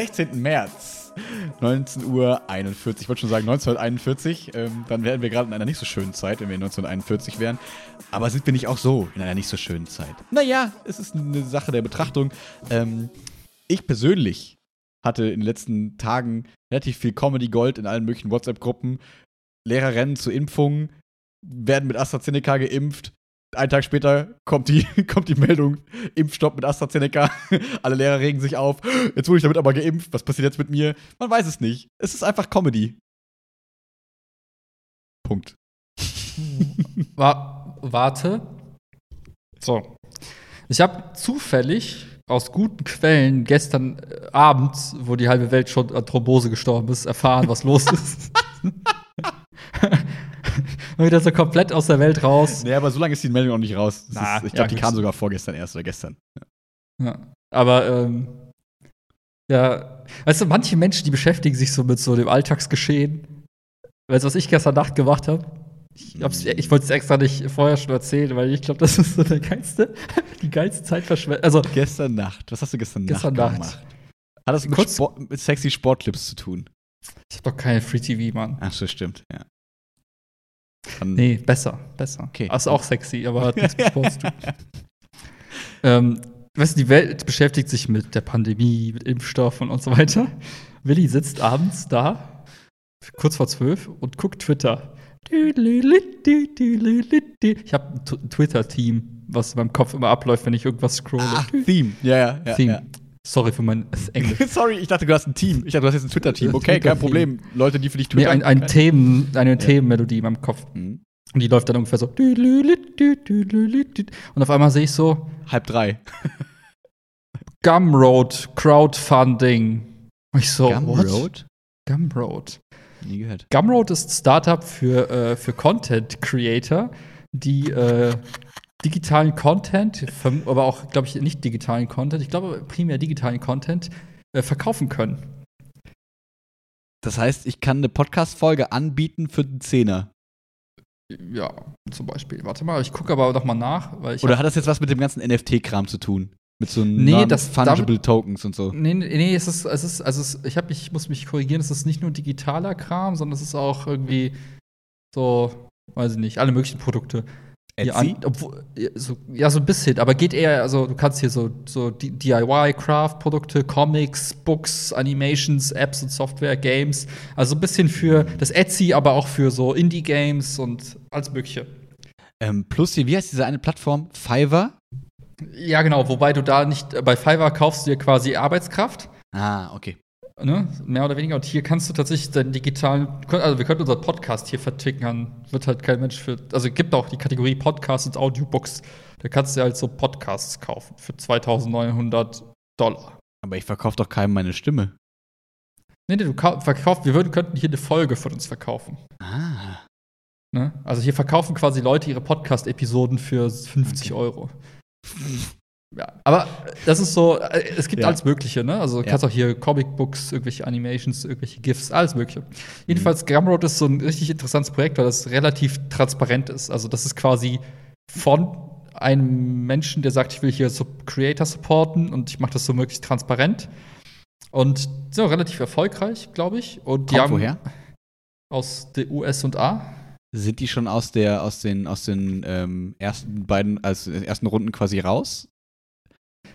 Wir haben den 16. März, 19 Uhr 41. Ich wollte schon sagen 1941. Ähm, dann wären wir gerade in einer nicht so schönen Zeit, wenn wir 1941 wären. Aber sind wir nicht auch so in einer nicht so schönen Zeit? Naja, es ist eine Sache der Betrachtung. Ähm, ich persönlich hatte in den letzten Tagen relativ viel Comedy Gold in allen möglichen WhatsApp-Gruppen. Lehrer rennen zur Impfung, werden mit AstraZeneca geimpft. Einen Tag später kommt die, kommt die Meldung, Impfstopp mit AstraZeneca. Alle Lehrer regen sich auf. Jetzt wurde ich damit aber geimpft. Was passiert jetzt mit mir? Man weiß es nicht. Es ist einfach Comedy. Punkt. Wa warte. So. Ich habe zufällig aus guten Quellen gestern äh, Abend, wo die halbe Welt schon an Thrombose gestorben ist, erfahren, was los ist. Und wieder so komplett aus der Welt raus. Nee, aber so lange ist die Meldung noch nicht raus. Na, ist, ich glaube, ja, die gut. kam sogar vorgestern erst oder gestern. Ja. Aber, ähm, ja, weißt du, manche Menschen, die beschäftigen sich so mit so dem Alltagsgeschehen. Weißt du, was ich gestern Nacht gemacht habe? Ich, ich wollte es extra nicht vorher schon erzählen, weil ich glaube, das ist so der geilste, die geilste Zeitverschwendung. Also, Gestern Nacht. Was hast du gestern, Gestern Nacht Nacht. gemacht? Hat das mit, Kurz- Sport, mit sexy Sportclips zu tun? ich habe doch keine Free TV, Mann. Ach so, stimmt, ja. Dann- Nee, besser, besser. Okay. Ist auch sexy, aber hat nichts mit Sport zu tun. ähm, weißt du, die Welt beschäftigt sich mit der Pandemie, mit Impfstoffen und so weiter. Willi sitzt abends da, kurz vor zwölf, und guckt Twitter. Ich habe ein Twitter-Team, was in meinem Kopf immer abläuft, wenn ich irgendwas scrolle. Ach, Theme. Ja, ja, ja. Theme. ja. Sorry für mein Englisch. Sorry, ich dachte, du hast ein Team. Ich dachte, du hast jetzt ein Twitter-Team. Okay, kein Twitter-Team. Problem. Leute, die für dich Nee, twittern. ein, ein Themen, eine Themenmelodie in meinem Kopf. Mhm. Und die läuft dann ungefähr so. Und auf einmal sehe ich so, Halb drei. Gumroad Crowdfunding. Und ich so? Gumroad? Gumroad. Nie gehört. Gumroad ist Startup für, äh, für Content Creator, die äh, digitalen Content, aber auch, glaube ich, nicht digitalen Content, ich glaube primär digitalen Content, äh, verkaufen können. Das heißt, ich kann eine Podcast-Folge anbieten für den Zehner. Ja, zum Beispiel. Warte mal, ich gucke aber noch mal nach, weil ich Oder hat das jetzt was mit dem ganzen NFT-Kram zu tun? Mit so einem Nee, das- fungible Tokens und so. Nee, nee, nee, es ist, es ist, also es, ich, hab ich muss mich korrigieren, es ist nicht nur digitaler Kram, sondern es ist auch irgendwie so, weiß ich nicht, alle möglichen Produkte. Ja, Etsy? an, obwohl, ja, so, ja, so ein bisschen, aber geht eher, also du kannst hier so, so D- DIY-Craft-Produkte, Comics, Books, Animations, Apps und Software, Games. Also ein bisschen für das Etsy, aber auch für so Indie-Games und alles Mögliche. Ähm, plus hier, wie heißt diese eine Plattform? Fiverr? Ja, genau, wobei du da nicht, bei Fiverr kaufst du dir quasi Arbeitskraft. Ah, okay. Ne? Mehr oder weniger. Und hier kannst du tatsächlich deinen digitalen, also wir könnten unseren Podcast hier vertickern, wird halt kein Mensch für, also es gibt auch die Kategorie Podcasts und Audiobooks. Da kannst du halt so Podcasts kaufen für 2900 Dollar. Aber ich verkaufe doch keinem meine Stimme. Nee, nee, du kau- verkaufst, wir würden, könnten hier eine Folge von uns verkaufen. Ah. Ne? Also hier verkaufen quasi Leute ihre Podcast-Episoden für 50 Okay. Euro. Ja, aber das ist so, äh, es gibt Ja. alles Mögliche, ne? Also du Ja. kannst auch hier Comicbooks, irgendwelche Animations, irgendwelche GIFs, alles Mögliche. Jedenfalls, Gumroad ist so ein richtig interessantes Projekt, weil das relativ transparent ist. Also das ist quasi von einem Menschen, der sagt, ich will hier so Creator supporten und ich mache das so möglichst transparent. Und so relativ erfolgreich, glaube ich. Und die Kommt haben woher? aus der US und A. Sind die schon aus der, aus den, aus den ähm, ersten beiden, also ersten Runden quasi raus?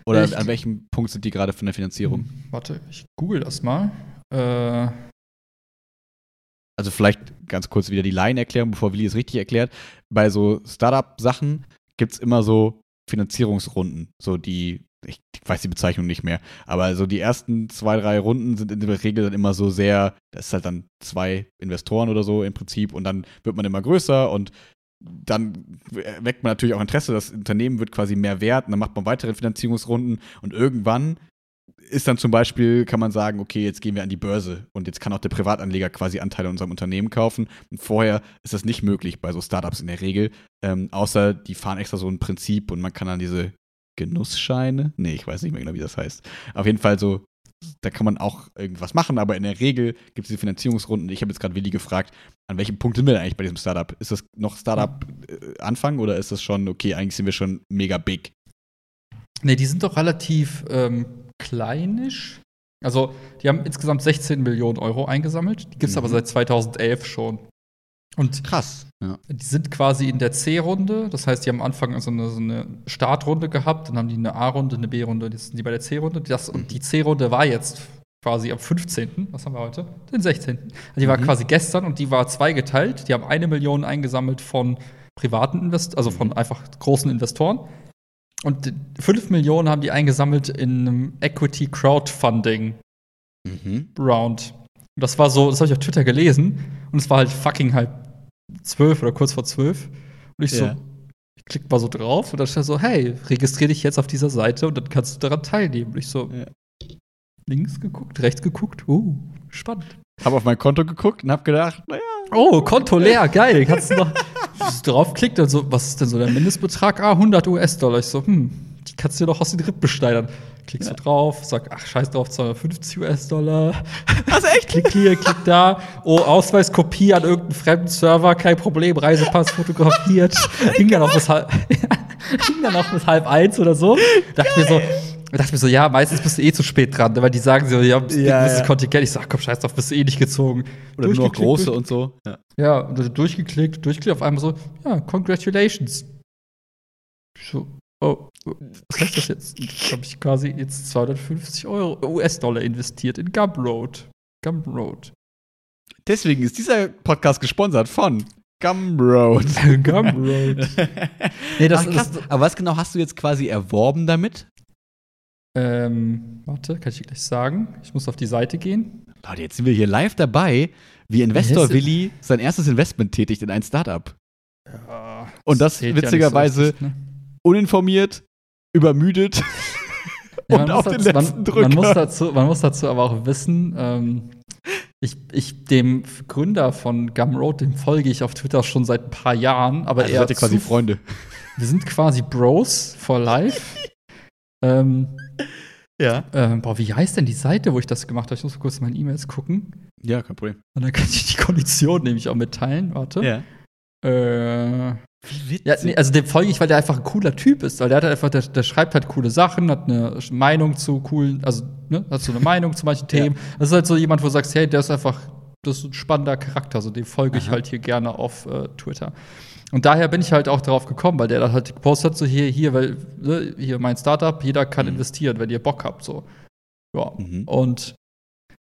Oder Ich- an welchem Punkt sind die gerade von der Finanzierung? Hm, Warte, ich google das mal. Äh, Also vielleicht ganz kurz wieder die Laienerklärung, bevor Willi es richtig erklärt. Bei so Startup-Sachen gibt es immer so Finanzierungsrunden, so die, ich weiß die Bezeichnung nicht mehr, aber so die ersten zwei, drei Runden sind in der Regel dann immer so sehr, das ist halt dann zwei Investoren oder so im Prinzip und dann wird man immer größer und dann weckt man natürlich auch Interesse, das Unternehmen wird quasi mehr wert und dann macht man weitere Finanzierungsrunden und irgendwann ist dann zum Beispiel, kann man sagen, okay, jetzt gehen wir an die Börse und jetzt kann auch der Privatanleger quasi Anteile an unserem Unternehmen kaufen. Und vorher ist das nicht möglich bei so Startups in der Regel, ähm, außer die fahren extra so ein Prinzip und man kann dann diese Genussscheine, nee, ich weiß nicht mehr genau, wie das heißt. Auf jeden Fall so, da kann man auch irgendwas machen, aber in der Regel gibt es diese Finanzierungsrunden. Ich habe jetzt gerade Willi gefragt, an welchem Punkt sind wir denn eigentlich bei diesem Startup? Ist das noch Startup-Anfang oder ist das schon, okay, eigentlich sind wir schon mega big? Nee, die sind doch relativ ähm, kleinisch. Also, die haben insgesamt 16 Millionen Euro eingesammelt. Die gibt es Mhm. aber seit 2011 schon. Und Krass. Ja. die sind quasi in der C-Runde. Das heißt, die haben am Anfang so eine, so eine Startrunde gehabt, dann haben die eine A-Runde, eine B-Runde, jetzt sind die bei der C-Runde. Das- Und die C-Runde war jetzt quasi am 15. Was haben wir heute? Den 16. Also die war Mhm. quasi gestern und die war zweigeteilt. Die haben eine Million eingesammelt von privaten Invest also von einfach großen Investoren. Und 5 Millionen haben die eingesammelt in einem Equity Crowdfunding Mhm. Round. Und das war so, das habe ich auf Twitter gelesen und es war halt fucking halb zwölf oder kurz vor zwölf. Und ich so, Ja. ich klick mal so drauf und dann steht so, hey, registriere dich jetzt auf dieser Seite und dann kannst du daran teilnehmen. Und ich so, Ja. links geguckt, rechts geguckt, uh, spannend. Hab auf mein Konto geguckt und hab gedacht, naja, Oh, Konto leer, geil. Kannst du noch draufklickt und so, was ist denn so der Mindestbetrag? Ah, 100 US-Dollar. Ich so, hm, die kannst du dir doch aus den Rippen beschneidern. Klickst du drauf, sag, ach, scheiß drauf, 250 US-Dollar. Also echt? Klick hier, klick da. Oh, Ausweiskopie an irgendeinen fremden Server, kein Problem. Reisepass fotografiert. Hing dann auch bis halb, hing dann auch bis halb eins oder so. Dachte mir so, dachte mir so, ja, meistens bist du eh zu spät dran, ne? weil die sagen so, ja, ein Ja, ja. Kontingent. Ich sag, komm, scheiß drauf, bist du eh nicht gezogen. Oder nur noch große und so. Ja. ja, und dann durchgeklickt, durchgeklickt, auf einmal so, ja, congratulations. Ich So, oh, was heißt das jetzt? Jetzt habe ich quasi jetzt 250 Euro US-Dollar investiert in Gumroad. Gumroad. Deswegen ist dieser Podcast gesponsert von Gumroad. Gumroad. Nee, das, Ach, krass. das, Aber was genau hast du jetzt quasi erworben damit? ähm, warte, kann ich dir gleich sagen. Ich muss auf die Seite gehen. Leute, jetzt sind wir hier live dabei, wie Investor. Willi sein erstes Investment tätigt in ein Startup. Ja, Und das zählt ja nicht so witzigerweise richtig, ne? Uninformiert, übermüdet Ja, und auf den dazu- letzten man, Drücker. Man muss, dazu, man muss dazu aber auch wissen, ähm, ich, ich, dem Gründer von Gumroad, dem folge ich auf Twitter schon seit ein paar Jahren, aber also er seid quasi Freunde. Wir sind quasi Bros for life. ähm, Ja. ähm, boah, wie heißt denn die Seite, wo ich das gemacht habe? Ich muss kurz in meine E-Mails gucken. Ja, kein Problem. Und dann kann ich die Kondition nämlich auch mitteilen. Warte. Ja. Äh, Wie witzig. ja, nee, also dem folge ich, weil der einfach ein cooler Typ ist. Weil der hat halt einfach, der, der schreibt halt coole Sachen, hat eine Meinung zu coolen, also ne, hat so eine Meinung zu manchen Themen. Das ist halt so jemand, wo du sagst, hey, der ist einfach, das ist ein spannender Charakter. Also dem folge ich Aha. halt hier gerne auf äh, Twitter. Und daher bin ich halt auch drauf gekommen, weil der dann halt gepostet hat, so hier, hier, weil, ne, hier mein Startup, jeder kann Mhm. investieren, wenn ihr Bock habt. So. Ja. Mhm. Und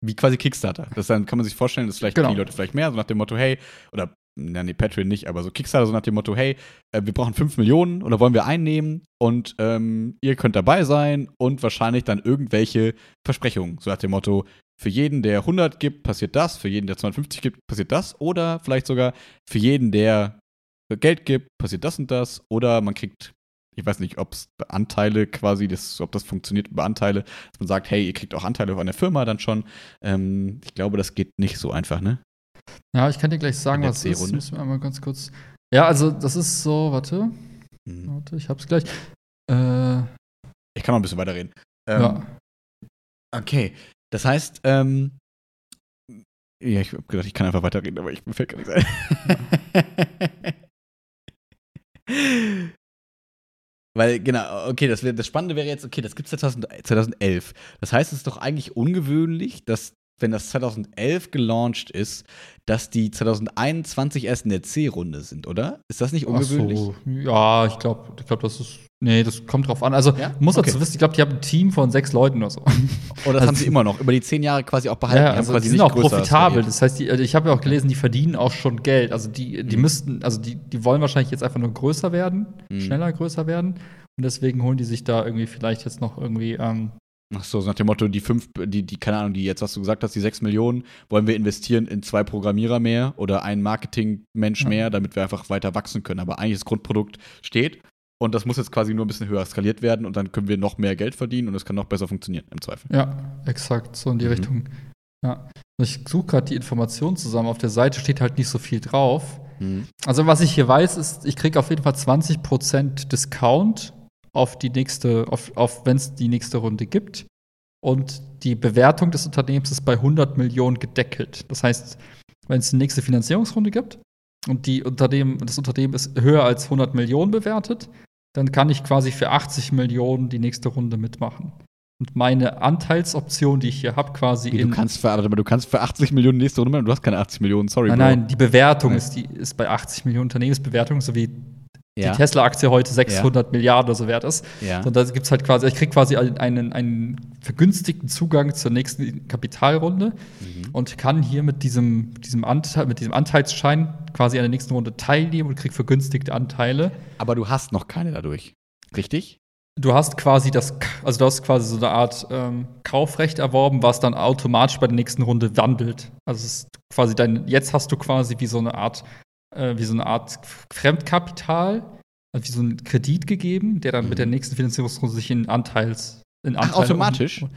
Wie quasi Kickstarter. Das dann kann man sich vorstellen, dass vielleicht Genau. die Leute vielleicht mehr, so nach dem Motto, hey, oder na, nee, Patreon nicht, aber so Kickstarter, so nach dem Motto, hey, äh, wir brauchen 5 Millionen oder wollen wir einnehmen und ähm, ihr könnt dabei sein und wahrscheinlich dann irgendwelche Versprechungen, so nach dem Motto, für jeden, der 100 gibt, passiert das, für jeden, der 250 gibt, passiert das oder vielleicht sogar für jeden, der Geld gibt, passiert das und das oder man kriegt, ich weiß nicht, ob es Anteile quasi, das, ob das funktioniert über Anteile, dass man sagt, hey, ihr kriegt auch Anteile an der Firma dann schon. Ähm, ich glaube, das geht nicht so einfach, ne? Ja, ich kann dir gleich sagen, was es ist. Müssen wir einmal ganz kurz. Ja, also das ist so, warte, Mhm. warte, ich hab's gleich. Äh, Ich kann noch ein bisschen weiterreden. Ähm, ja. Okay, das heißt, ähm, ja, ich habe gedacht, ich kann einfach weiterreden, aber ich, mir fällt gar nichts ein. Weil, genau, okay, das, wär, das Spannende wäre jetzt, okay, das gibt es 2011. Das heißt, es ist doch eigentlich ungewöhnlich, dass, wenn das 2011 gelauncht ist, dass die 2021 erst in der C-Runde sind, oder? Ist das nicht ungewöhnlich? so, ja, ich glaube, ich glaub, das ist. Nee, das kommt drauf an. Also, Ja? muss dazu Okay. wissen, ich glaube, die haben ein Team von sechs Leuten oder so. Oder das Also- haben sie immer noch über die zehn Jahre quasi auch behalten? ja, Die also die sind nicht auch profitabel. Das heißt, die, also ich habe ja auch gelesen, die verdienen auch schon Geld. Also die, die Mhm. müssten, also die, die wollen wahrscheinlich jetzt einfach nur größer werden, Mhm. schneller größer werden. Und deswegen holen die sich da irgendwie vielleicht jetzt noch irgendwie, ähm, Ach so, so nach dem Motto, die fünf, die, die, keine Ahnung, die jetzt, was du gesagt hast, die sechs Millionen, wollen wir investieren in zwei Programmierer mehr oder einen Marketingmensch Ja. mehr, damit wir einfach weiter wachsen können. Aber eigentlich das Grundprodukt steht und das muss jetzt quasi nur ein bisschen höher skaliert werden und dann können wir noch mehr Geld verdienen und es kann noch besser funktionieren, im Zweifel. ja, exakt, so in die Mhm. Richtung. Ja. Ich suche gerade die Informationen zusammen. Auf der Seite steht halt nicht so viel drauf. Mhm. Also, was ich hier weiß, ist, ich kriege auf jeden Fall 20% Discount auf die nächste, auf, auf wenn es die nächste Runde gibt. Und die Bewertung des Unternehmens ist bei 100 Millionen gedeckelt. Das heißt, wenn es die nächste Finanzierungsrunde gibt und die Unternehmen, das Unternehmen ist höher als 100 Millionen bewertet, dann kann ich quasi für 80 Millionen die nächste Runde mitmachen. Und meine Anteilsoption, die ich hier habe, quasi Wie, in. du, kannst für, aber du kannst für 80 Millionen nächste Runde machen, du hast keine 80 Millionen, sorry. nein, Bro. nein, die Bewertung Nein. ist, die, ist bei 80 Millionen Unternehmensbewertung, so wie ja. die Tesla-Aktie heute 600 Milliarden oder so wert ist. Ja. Und da gibt es halt quasi, ich kriege quasi einen, einen, einen vergünstigten Zugang zur nächsten Kapitalrunde Mhm. und kann hier mit diesem, diesem, Anteil, mit diesem Anteilsschein quasi an der nächsten Runde teilnehmen und kriege vergünstigte Anteile. Aber du hast noch keine dadurch. Richtig? Du hast quasi das, also du hast quasi so eine Art ähm, Kaufrecht erworben, was dann automatisch bei der nächsten Runde wandelt. Also es ist quasi dein, jetzt hast du quasi wie so eine Art, äh, wie so eine Art Fremdkapital, also wie so einen Kredit gegeben, der dann mit der nächsten Finanzierungsrunde sich in Anteils in Mhm. Ach, automatisch? um-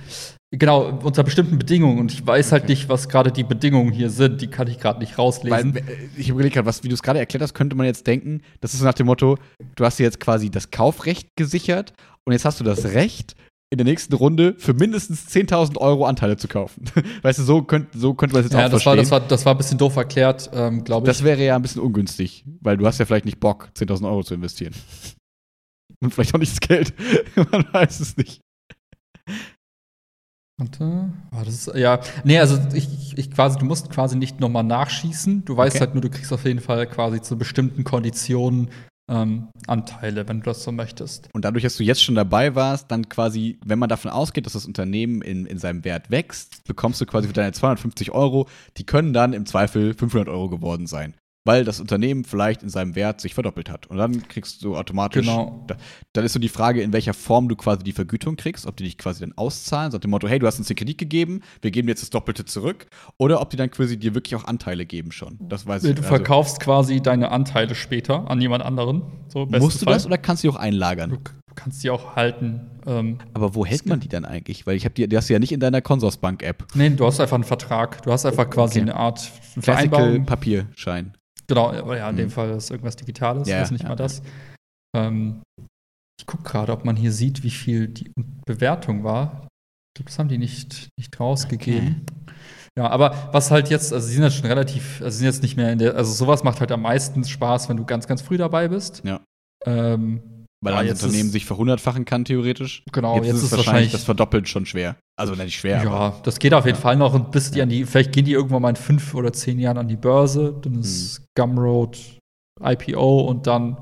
Genau, unter bestimmten Bedingungen. Und ich weiß halt Okay. nicht, was gerade die Bedingungen hier sind. Die kann ich gerade nicht rauslesen. Weil, äh, ich überlege gerade, was, wie du es gerade erklärt hast, könnte man jetzt denken, das ist nach dem Motto, du hast dir jetzt quasi das Kaufrecht gesichert und jetzt hast du das Recht, in der nächsten Runde für mindestens 10.000 Euro Anteile zu kaufen. weißt du, so, könnt, so könnte man es jetzt ja, auch das war, verstehen. das, war, das war ein bisschen doof erklärt, ähm, glaube ich. Das wäre ja ein bisschen ungünstig, weil du hast ja vielleicht nicht Bock, 10.000 Euro zu investieren. Und vielleicht auch nicht das Geld. Man weiß es nicht. Warte. Oh, das ist, ja, nee, also ich, ich quasi, du musst quasi nicht nochmal nachschießen. Du weißt Okay. halt nur, du kriegst auf jeden Fall quasi zu bestimmten Konditionen ähm, Anteile, wenn du das so möchtest. Und dadurch, dass du jetzt schon dabei warst, dann quasi, wenn man davon ausgeht, dass das Unternehmen in, in seinem Wert wächst, bekommst du quasi für deine 250 Euro, die können dann im Zweifel 500 Euro geworden sein. Weil das Unternehmen vielleicht in seinem Wert sich verdoppelt hat. Und dann kriegst du automatisch. Genau. Da, dann ist so die Frage, in welcher Form du quasi die Vergütung kriegst. Ob die dich quasi dann auszahlen, so nach dem Motto, hey, du hast uns den Kredit gegeben, wir geben dir jetzt das Doppelte zurück. Oder ob die dann quasi dir wirklich auch Anteile geben schon. Das weiß ich Du also, verkaufst quasi deine Anteile später an jemand anderen. So, Musst du Fall. das oder kannst du die auch einlagern? Du k- kannst die auch halten. Ähm, Aber wo hält man die dann eigentlich? Weil ich habe die, die hast du ja nicht in deiner Consorsbank-App. nee, du hast einfach einen Vertrag. Du hast einfach quasi Okay. eine Art Vereinbarung. Papierschein. Genau, aber ja, in Mhm. dem Fall ist irgendwas Digitales, Ja, ist nicht ja, mal das. Ähm, ich gucke gerade, ob man hier sieht, wie viel die Bewertung war. Ich glaube, das haben die nicht, nicht rausgegeben. Ja, aber was halt jetzt, also sie sind jetzt schon relativ, also sie sind jetzt nicht mehr in der, also sowas macht halt am meisten Spaß, wenn du ganz, ganz früh dabei bist. Ja. Ähm, Weil Ja, ein Unternehmen ist- sich verhundertfachen kann, theoretisch. Genau, jetzt, jetzt ist es ist wahrscheinlich wahrscheinlich- das Verdoppeln schon schwer. Also nicht schwer, aber ja, das geht auf jeden Ja. Fall noch und bis die an die, vielleicht gehen die irgendwann mal in fünf oder zehn Jahren an die Börse, dann ist Mhm. Gumroad IPO und dann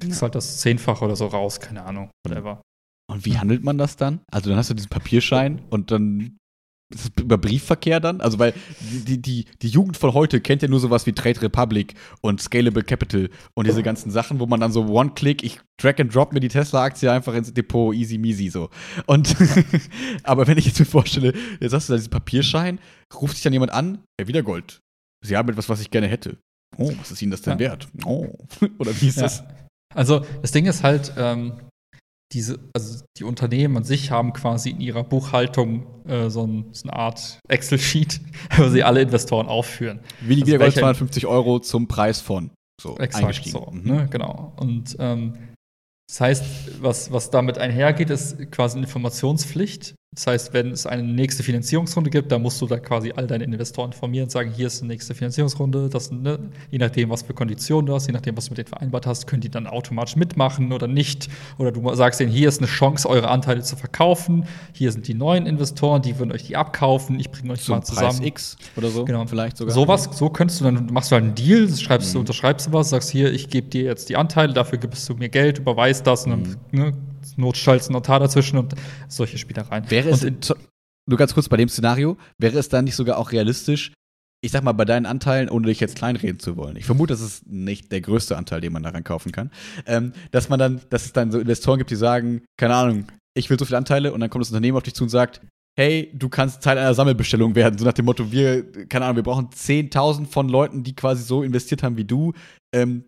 kriegst halt das Zehnfache oder so raus, keine Ahnung, whatever. Und wie handelt man das dann? Also dann hast du diesen Papierschein und dann ist es über Briefverkehr dann? Also weil die, die, die Jugend von heute kennt ja nur sowas wie Trade Republic und Scalable Capital und diese ganzen Sachen, wo man dann so One-Click, ich drag and drop mir die Tesla-Aktie einfach ins Depot, easy measy so. Und aber wenn ich jetzt mir vorstelle, jetzt hast du da diesen Papierschein, ruft sich dann jemand an, ja, wieder Gold. Sie haben etwas, was ich gerne hätte. Oh, was ist Ihnen das denn Ja. wert? Oh. Oder wie ist Ja. das? Also das Ding ist halt, ähm, diese, also die Unternehmen an sich haben quasi in ihrer Buchhaltung äh, so, ein, so eine Art Excel-Sheet, wo sie alle Investoren aufführen. Willi Also Wiedergold welcher- 250 Euro zum Preis von. So, Exakt eingestiegen. so, Mhm. ne? genau. Und ähm, das heißt, was, was damit einhergeht, ist quasi eine Informationspflicht. Das heißt, wenn es eine nächste Finanzierungsrunde gibt, dann musst du da quasi all deine Investoren informieren und sagen, hier ist eine nächste Finanzierungsrunde. Das, ne, je nachdem, was für Konditionen du hast, je nachdem, was du mit denen vereinbart hast, können die dann automatisch mitmachen oder nicht. Oder du sagst denen, hier ist eine Chance, eure Anteile zu verkaufen. Hier sind die neuen Investoren, die würden euch die abkaufen. Ich bringe euch Zum mal zusammen. Preis X oder so. Genau. Vielleicht sogar. Sowas, so könntest du dann, machst du halt einen Deal, schreibst du, Mhm. unterschreibst du was, sagst hier, ich gebe dir jetzt die Anteile, dafür gibst du mir Geld, überweist das und dann ne, notschallst ein Notar dazwischen und solche Spielereien. Wäre es, in, nur ganz kurz bei dem Szenario, wäre es dann nicht sogar auch realistisch, ich sag mal, bei deinen Anteilen, ohne dich jetzt kleinreden zu wollen, ich vermute, das ist nicht der größte Anteil, den man daran kaufen kann, ähm, dass man dann, dass es dann so Investoren gibt, die sagen, keine Ahnung, ich will so viele Anteile und dann kommt das Unternehmen auf dich zu und sagt, hey, du kannst Teil einer Sammelbestellung werden, so nach dem Motto, wir, keine Ahnung, wir brauchen 10.000 von Leuten, die quasi so investiert haben wie du, ähm,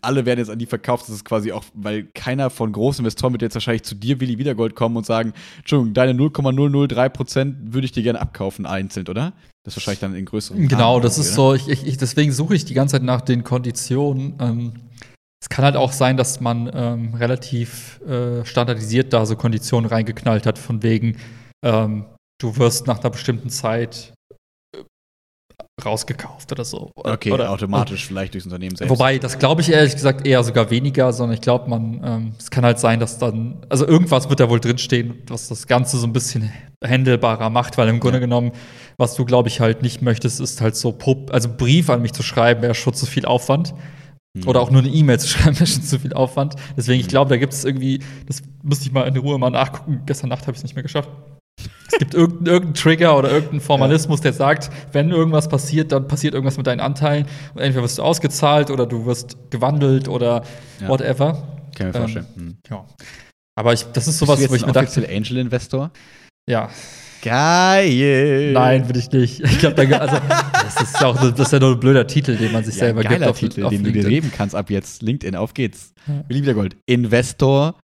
alle werden jetzt an die verkauft. Das ist quasi auch, weil keiner von großen Investoren wird jetzt wahrscheinlich zu dir, Willi Wiedergold, kommen und sagen, Entschuldigung, deine 0,003 Prozent würde ich dir gerne abkaufen einzeln, oder? Das ist wahrscheinlich dann in größeren. genau, Rahmen das ist oder? so, ich, ich, deswegen suche ich die ganze Zeit nach den Konditionen. Ähm, es kann halt auch sein, dass man ähm, relativ äh, standardisiert da so Konditionen reingeknallt hat, von wegen, ähm, du wirst nach einer bestimmten Zeit rausgekauft oder so. Okay, oder, automatisch vielleicht durchs Unternehmen selbst. Wobei, das glaube ich ehrlich gesagt eher sogar weniger, sondern ich glaube, man, ähm, es kann halt sein, dass dann, also irgendwas wird da wohl drinstehen, was das Ganze so ein bisschen handelbarer macht, weil im Grunde Ja. genommen, was du, glaube ich, halt nicht möchtest, ist halt so, Pub, also Brief an mich zu schreiben, wäre schon zu viel Aufwand. Hm. Oder auch nur eine E-Mail zu schreiben, wäre schon zu viel Aufwand. Deswegen, ich Mhm. glaube, da gibt es irgendwie, das müsste ich mal in Ruhe mal nachgucken. Gestern Nacht habe ich es nicht mehr geschafft. Es gibt irgendeinen irgendein Trigger oder irgendeinen Formalismus, der sagt, wenn irgendwas passiert, dann passiert irgendwas mit deinen Anteilen. Und entweder wirst du ausgezahlt oder du wirst gewandelt oder Ja. whatever. Kann ich mir Ähm, vorstellen. Hm. Ja. Aber ich, das ist Bist sowas, du jetzt wo ich ein mir dachte, offizieller Angel-Investor? ja, Geil! nein, bin ich nicht. Ich glaube, also, das ist ja auch das ist ja nur ein blöder Titel, den man sich Ja, selber geiler gibt auf, Titel, auf den du dir LinkedIn. geben kannst ab jetzt. LinkedIn, auf geht's. Ja. Wiedergold. Investor,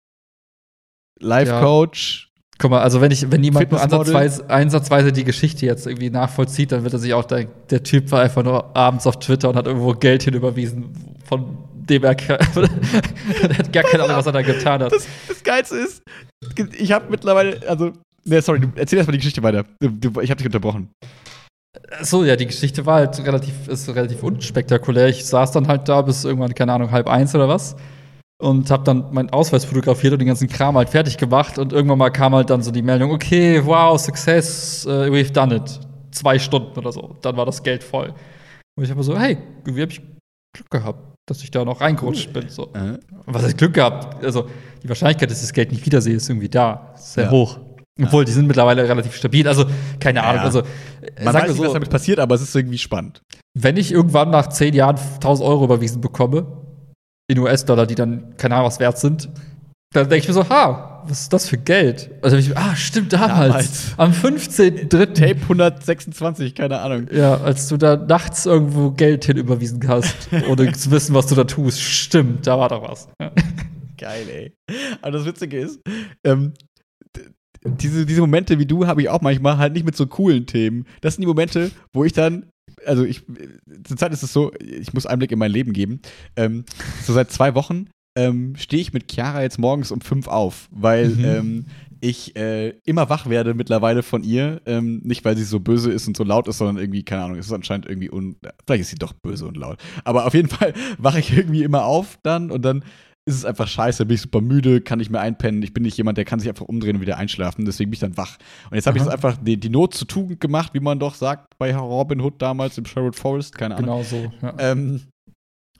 Life Ja. Coach. Guck mal, also wenn ich, wenn jemand nur ansatzweise, einsatzweise die Geschichte jetzt irgendwie nachvollzieht, dann wird er sich auch, der, der Typ war einfach nur abends auf Twitter und hat irgendwo Geld hinüberwiesen, von dem er, er hat gar keine Ahnung, was er da getan hat. Das, das Geilste ist, ich habe mittlerweile, also, ne, sorry, du erzähl erstmal die Geschichte weiter. Du, du, ich habe dich unterbrochen. So, ja, die Geschichte war halt relativ, ist relativ unspektakulär. Ich saß dann halt da bis irgendwann, keine Ahnung, halb eins oder was. Und hab dann meinen Ausweis fotografiert und den ganzen Kram halt fertig gemacht. Und irgendwann mal kam halt dann so die Meldung, okay, wow, Success, äh, we've done it. Zwei Stunden oder so. Dann war das Geld voll. Und ich habe so, hey, wie hab ich Glück gehabt, dass ich da noch reingerutscht bin. So. Äh, Was heißt Glück gehabt? Also, die Wahrscheinlichkeit, dass ich das Geld nicht wiedersehe, ist irgendwie da. Sehr Ja. hoch. Obwohl, die sind mittlerweile relativ stabil. Also, keine Ahnung. Ja. Also, man weiß nicht, was damit passiert, aber es ist irgendwie spannend. wenn ich irgendwann nach zehn Jahren 1000 Euro überwiesen bekomme, in US-Dollar, die dann keine Ahnung was wert sind, dann denke ich mir so, ha, was ist das für Geld? Also ich, ah, stimmt, damals, Damals. am 15.3. Tape 126, keine Ahnung. Ja, als du da nachts irgendwo Geld hin überwiesen hast, ohne zu wissen, was du da tust. Stimmt, da war doch was. Geil, ey. Aber das Witzige ist, ähm, diese, diese Momente wie du habe ich auch manchmal halt nicht mit so coolen Themen. Das sind die Momente, wo ich dann, also ich, zurzeit ist es so, ich muss Einblick in mein Leben geben. Ähm, so seit zwei Wochen ähm, stehe ich mit Chiara jetzt morgens um fünf auf, weil Mhm. ähm, ich äh, immer wach werde mittlerweile von ihr. Ähm, nicht, weil sie so böse ist und so laut ist, sondern irgendwie, keine Ahnung, es ist anscheinend irgendwie un. Vielleicht ist sie doch böse und laut. Aber auf jeden Fall wache ich irgendwie immer auf dann und dann ist es einfach scheiße, bin ich super müde, kann nicht mehr einpennen. Ich bin nicht jemand, der kann sich einfach umdrehen und wieder einschlafen, deswegen bin ich dann wach. Und jetzt habe ich das einfach die, die Not zur Tugend gemacht, wie man doch sagt bei Robin Hood damals im Sherwood Forest, keine Ahnung. Genau so. Ja. Ähm,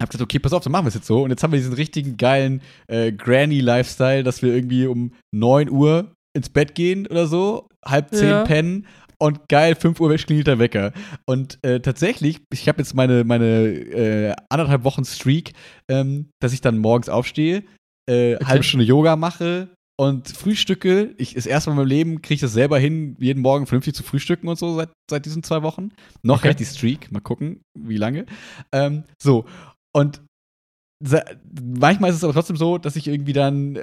hab gesagt, okay, pass auf, dann machen wir es jetzt so. Und jetzt haben wir diesen richtigen geilen äh, Granny-Lifestyle, dass wir irgendwie um 9 Uhr ins Bett gehen oder so, halb zehn Ja. pennen und geil, 5 Uhr klingelt der Wecker. Und äh, tatsächlich, ich habe jetzt meine, meine äh, anderthalb Wochen Streak, ähm, dass ich dann morgens aufstehe, äh, halbe Stunde Yoga mache und frühstücke. Ich, das erste Mal in meinem Leben kriege ich das selber hin, jeden Morgen vernünftig zu frühstücken und so seit, seit diesen zwei Wochen. Noch Okay. reicht die Streak, mal gucken, wie lange. Ähm, so, und manchmal ist es aber trotzdem so, dass ich irgendwie dann äh,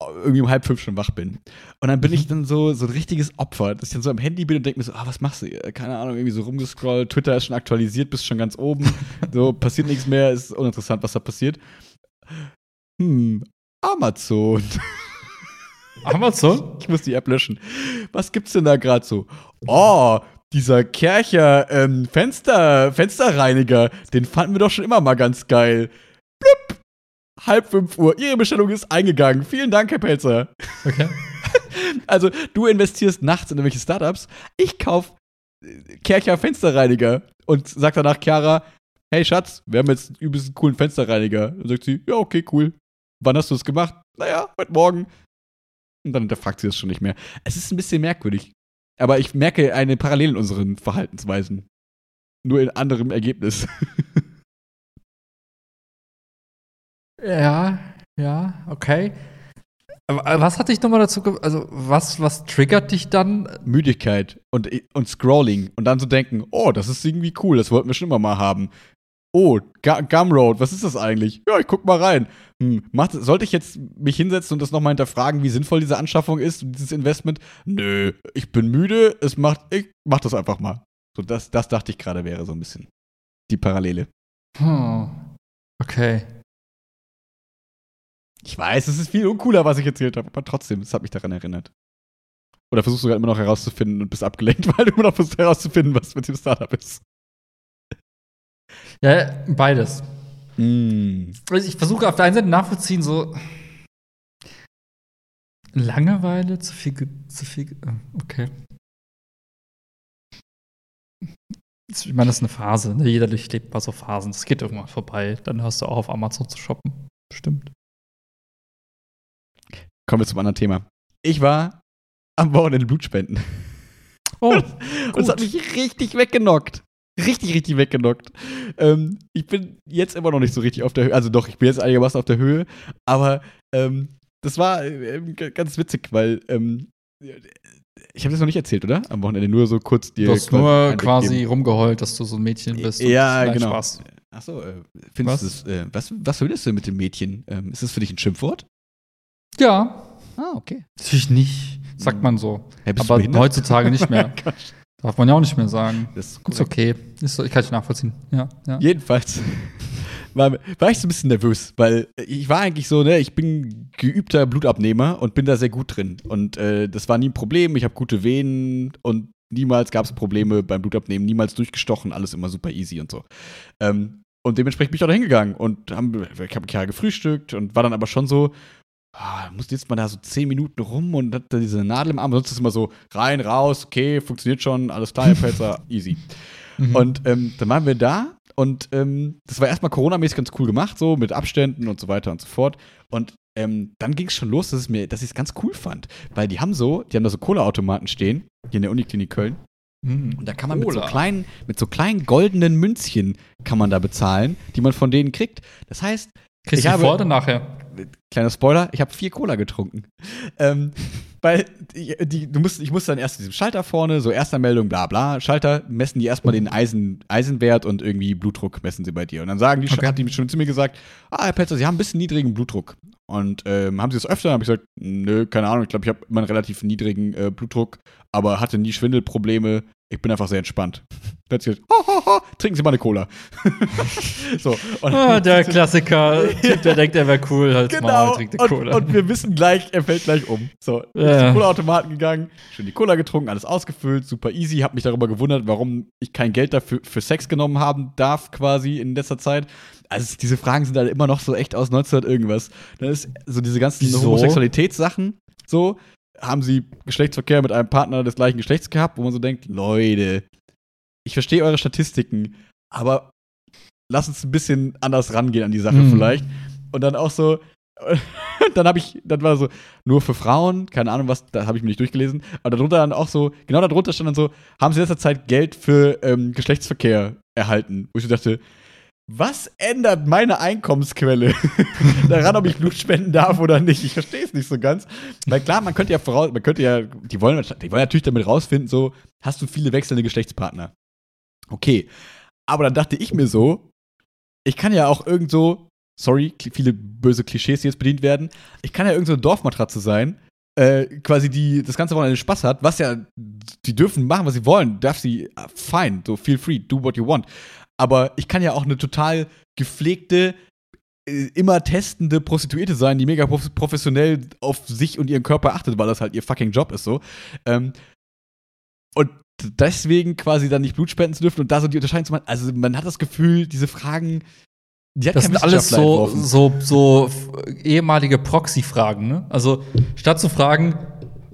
irgendwie um halb fünf schon wach bin. Und dann bin ich dann so, so ein richtiges Opfer, dass ich dann so am Handy bin und denke mir so, ah, was machst du? hier? Keine Ahnung, irgendwie so rumgescrollt, Twitter ist schon aktualisiert, bist schon ganz oben, so passiert nichts mehr, ist uninteressant, was da passiert. Hm, Amazon. Amazon? Ich muss die App löschen. Was gibt's denn da gerade so? Oh, dieser Kercher ähm, Fenster, Fensterreiniger, den fanden wir doch schon immer mal ganz geil. Halb fünf Uhr. Ihre Bestellung ist eingegangen. Vielen Dank, Herr Pelzer. Okay. Also, du investierst nachts in irgendwelche Startups. Ich kauf äh, Kercher Fensterreiniger und sag danach Chiara, hey Schatz, wir haben jetzt übelst einen coolen Fensterreiniger. Dann sagt sie, ja, okay, cool. Wann hast du das gemacht? Naja, heute Morgen. Und dann hinterfragt sie das schon nicht mehr. Es ist ein bisschen merkwürdig. Aber ich merke eine Parallele in unseren Verhaltensweisen. Nur in anderem Ergebnis. Ja, ja, okay. Aber aber was hat dich nochmal dazu, ge also was, was triggert dich dann? Müdigkeit und, und Scrolling. Und dann so denken, oh, das ist irgendwie cool, das wollten wir schon immer mal haben. Oh, Gumroad, was ist das eigentlich? Ja, ich guck mal rein. Hm, macht, sollte ich jetzt mich hinsetzen und das nochmal hinterfragen, wie sinnvoll diese Anschaffung ist, und dieses Investment? Nö, ich bin müde, es macht, ich mach das einfach mal. So, das, das dachte ich gerade wäre so ein bisschen die Parallele. Hm. Okay. Ich weiß, es ist viel uncooler, was ich erzählt habe, aber trotzdem, es hat mich daran erinnert. Oder versuchst du gerade immer noch herauszufinden und bist abgelenkt, weil du immer noch versuchst herauszufinden, was mit dem Startup ist. Ja, beides. Mm. Also ich versuche auf der einen Seite nachvollziehen, so Langeweile, zu viel, zu viel, äh, okay. Ich meine, das ist eine Phase. Ne? Jeder durchlebt mal so Phasen. Das geht irgendwann vorbei. Dann hörst du auch auf Amazon zu shoppen. Bestimmt. Kommen wir zum anderen Thema. Ich war am Wochenende Blutspenden. Oh, Und es hat mich richtig weggenockt. Richtig, richtig weggenockt. Ähm, ich bin jetzt immer noch nicht so richtig auf der Höhe. Also doch, ich bin jetzt einigermaßen auf der Höhe. Aber ähm, das war äh, ganz witzig, weil ähm, ich habe das noch nicht erzählt, oder? Am Wochenende nur so kurz dir du hast nur quasi geben. rumgeheult, dass du so ein Mädchen bist. Ja, genau. Spaß. Achso, äh, findest Was? du das, äh, was, was würdest du mit dem Mädchen? Ähm, ist das für dich ein Schimpfwort? Ja, Ah, okay. natürlich nicht. Sagt Hm. man so. Hey, Aber behindert? heutzutage nicht mehr. Darf man ja auch nicht mehr sagen. Das ist Ist okay. Ist, so- ich kann dich nachvollziehen. Ja, ja. Jedenfalls war, war ich so ein bisschen nervös, weil ich war eigentlich so, ne, ich bin geübter Blutabnehmer und bin da sehr gut drin. Und äh, das war nie ein Problem. Ich habe gute Venen und niemals gab es Probleme beim Blutabnehmen, niemals durchgestochen, alles immer super easy und so. Ähm, und dementsprechend bin ich auch da hingegangen und haben, ich habe Chiara gefrühstückt und war dann aber schon so, ah, musste jetzt mal da so zehn Minuten rum und hat da diese Nadel im Arm. Sonst ist es immer so rein, raus, okay, funktioniert schon, alles klar, Pelzer, easy. Mhm. Und ähm, dann waren wir da und ähm, das war erstmal Corona-mäßig ganz cool gemacht, so mit Abständen und so weiter und so fort. Und ähm, dann ging es schon los, dass, es mir, dass ich es ganz cool fand. Weil die haben so, die haben da so Cola-Automaten stehen, hier in der Uniklinik Köln. Mhm. Und da kann man mit so kleinen, mit so kleinen goldenen Münzchen kann man da bezahlen, die man von denen kriegt. Das heißt, Kriegst ich du habe- vor oder nachher? Kleiner Spoiler, ich habe vier Cola getrunken. Ähm, weil die, die, du musst, ich musste dann erst zu diesem Schalter vorne, so Erstanmeldung, bla bla, Schalter, messen die erstmal den Eisen, Eisenwert und irgendwie Blutdruck messen sie bei dir. Und dann sagen die, Okay. hat die schon zu mir gesagt, ah, Herr Petzer, Sie haben ein bisschen niedrigen Blutdruck. Und ähm, haben Sie das öfter? Dann habe ich gesagt, nö, keine Ahnung, ich glaube, ich habe immer einen relativ niedrigen äh, Blutdruck, aber hatte nie Schwindelprobleme. Ich bin einfach sehr entspannt. Gesagt, ho, ho, ho, trinken Sie mal eine Cola. so, Ah, der Klassiker, Typ, der denkt, er wäre cool, halt mal, Genau. trinkt eine Und, Cola. und wir wissen gleich, er fällt gleich um. So, Ja. zum Cola-Automaten gegangen, schön die Cola getrunken, alles ausgefüllt, super easy. Hab mich darüber gewundert, warum ich kein Geld dafür für Sex genommen haben darf, quasi in letzter Zeit. Also diese Fragen sind halt immer noch so echt aus 1900 irgendwas. Dann ist so diese ganzen? Homosexualitätssachen, so, haben sie Geschlechtsverkehr mit einem Partner des gleichen Geschlechts gehabt, wo man so denkt, Leute, ich verstehe eure Statistiken, aber lass uns ein bisschen anders rangehen an die Sache Mhm. vielleicht. Und dann auch so, dann habe ich, dann war so, nur für Frauen, keine Ahnung was, da habe ich mir nicht durchgelesen, aber darunter dann auch so, genau darunter stand dann so, haben sie in letzter Zeit Geld für ähm, Geschlechtsverkehr erhalten? Wo ich so dachte, was ändert meine Einkommensquelle daran, ob ich Blut spenden darf oder nicht? Ich verstehe es nicht so ganz. Weil klar, man könnte ja voraus, man könnte ja, die wollen, die wollen natürlich damit rausfinden, so, hast du viele wechselnde Geschlechtspartner? Okay. Aber dann dachte ich mir so, ich kann ja auch irgend so, sorry, viele böse Klischees, die jetzt bedient werden, ich kann ja irgend so eine Dorfmatratze sein, äh, quasi die das ganze Wochenende Spaß hat, was ja, die dürfen machen, was sie wollen, darf sie, ah, fine, so feel free, do what you want. Aber ich kann ja auch eine total gepflegte, äh, immer testende Prostituierte sein, die mega prof professionell auf sich und ihren Körper achtet, weil das halt ihr fucking Job ist so. Ähm, und deswegen quasi dann nicht Blut spenden zu dürfen und da so die Unterscheidung zu machen. Also man hat das Gefühl, diese Fragen, die hat Das sind alles so, so, so ehemalige Proxy-Fragen. Ne? Also statt zu fragen,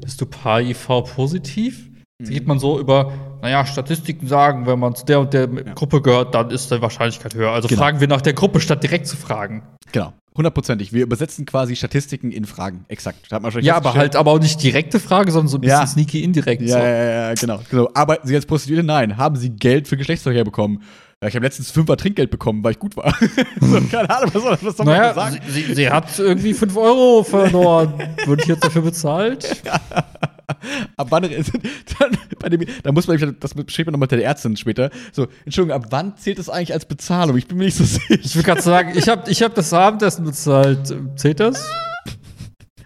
bist du HIV-positiv, Mhm. geht man so über, naja, Statistiken sagen, wenn man zu der und der Gruppe gehört, dann ist die Wahrscheinlichkeit höher. Also Genau. fragen wir nach der Gruppe, statt direkt zu fragen. Genau, hundertprozentig. Wir übersetzen quasi Statistiken in Fragen. Exakt. Hat man schon Ja, aber halt aber auch nicht direkte Frage, sondern so ein bisschen Ja. sneaky indirekt. Ja, so. ja, ja, ja, genau, genau. Arbeiten Sie als Prostituierte? Nein. Haben Sie Geld für Geschlechtsverkehr bekommen? Ja, ich habe letztens Fünfer Trinkgeld bekommen, weil ich gut war. so, keine Ahnung, was soll, was soll man Naja, sagen? sie, sie, sie hat irgendwie 5 Euro verloren. Würde ich jetzt dafür bezahlt? ab wann dann, bei dem, da muss man, das beschreibt man nochmal der Ärztin später. So, Entschuldigung, ab wann zählt das eigentlich als Bezahlung? Ich bin mir nicht so sicher. Ich will gerade sagen, ich habe ich hab das Abendessen bezahlt. Zählt das?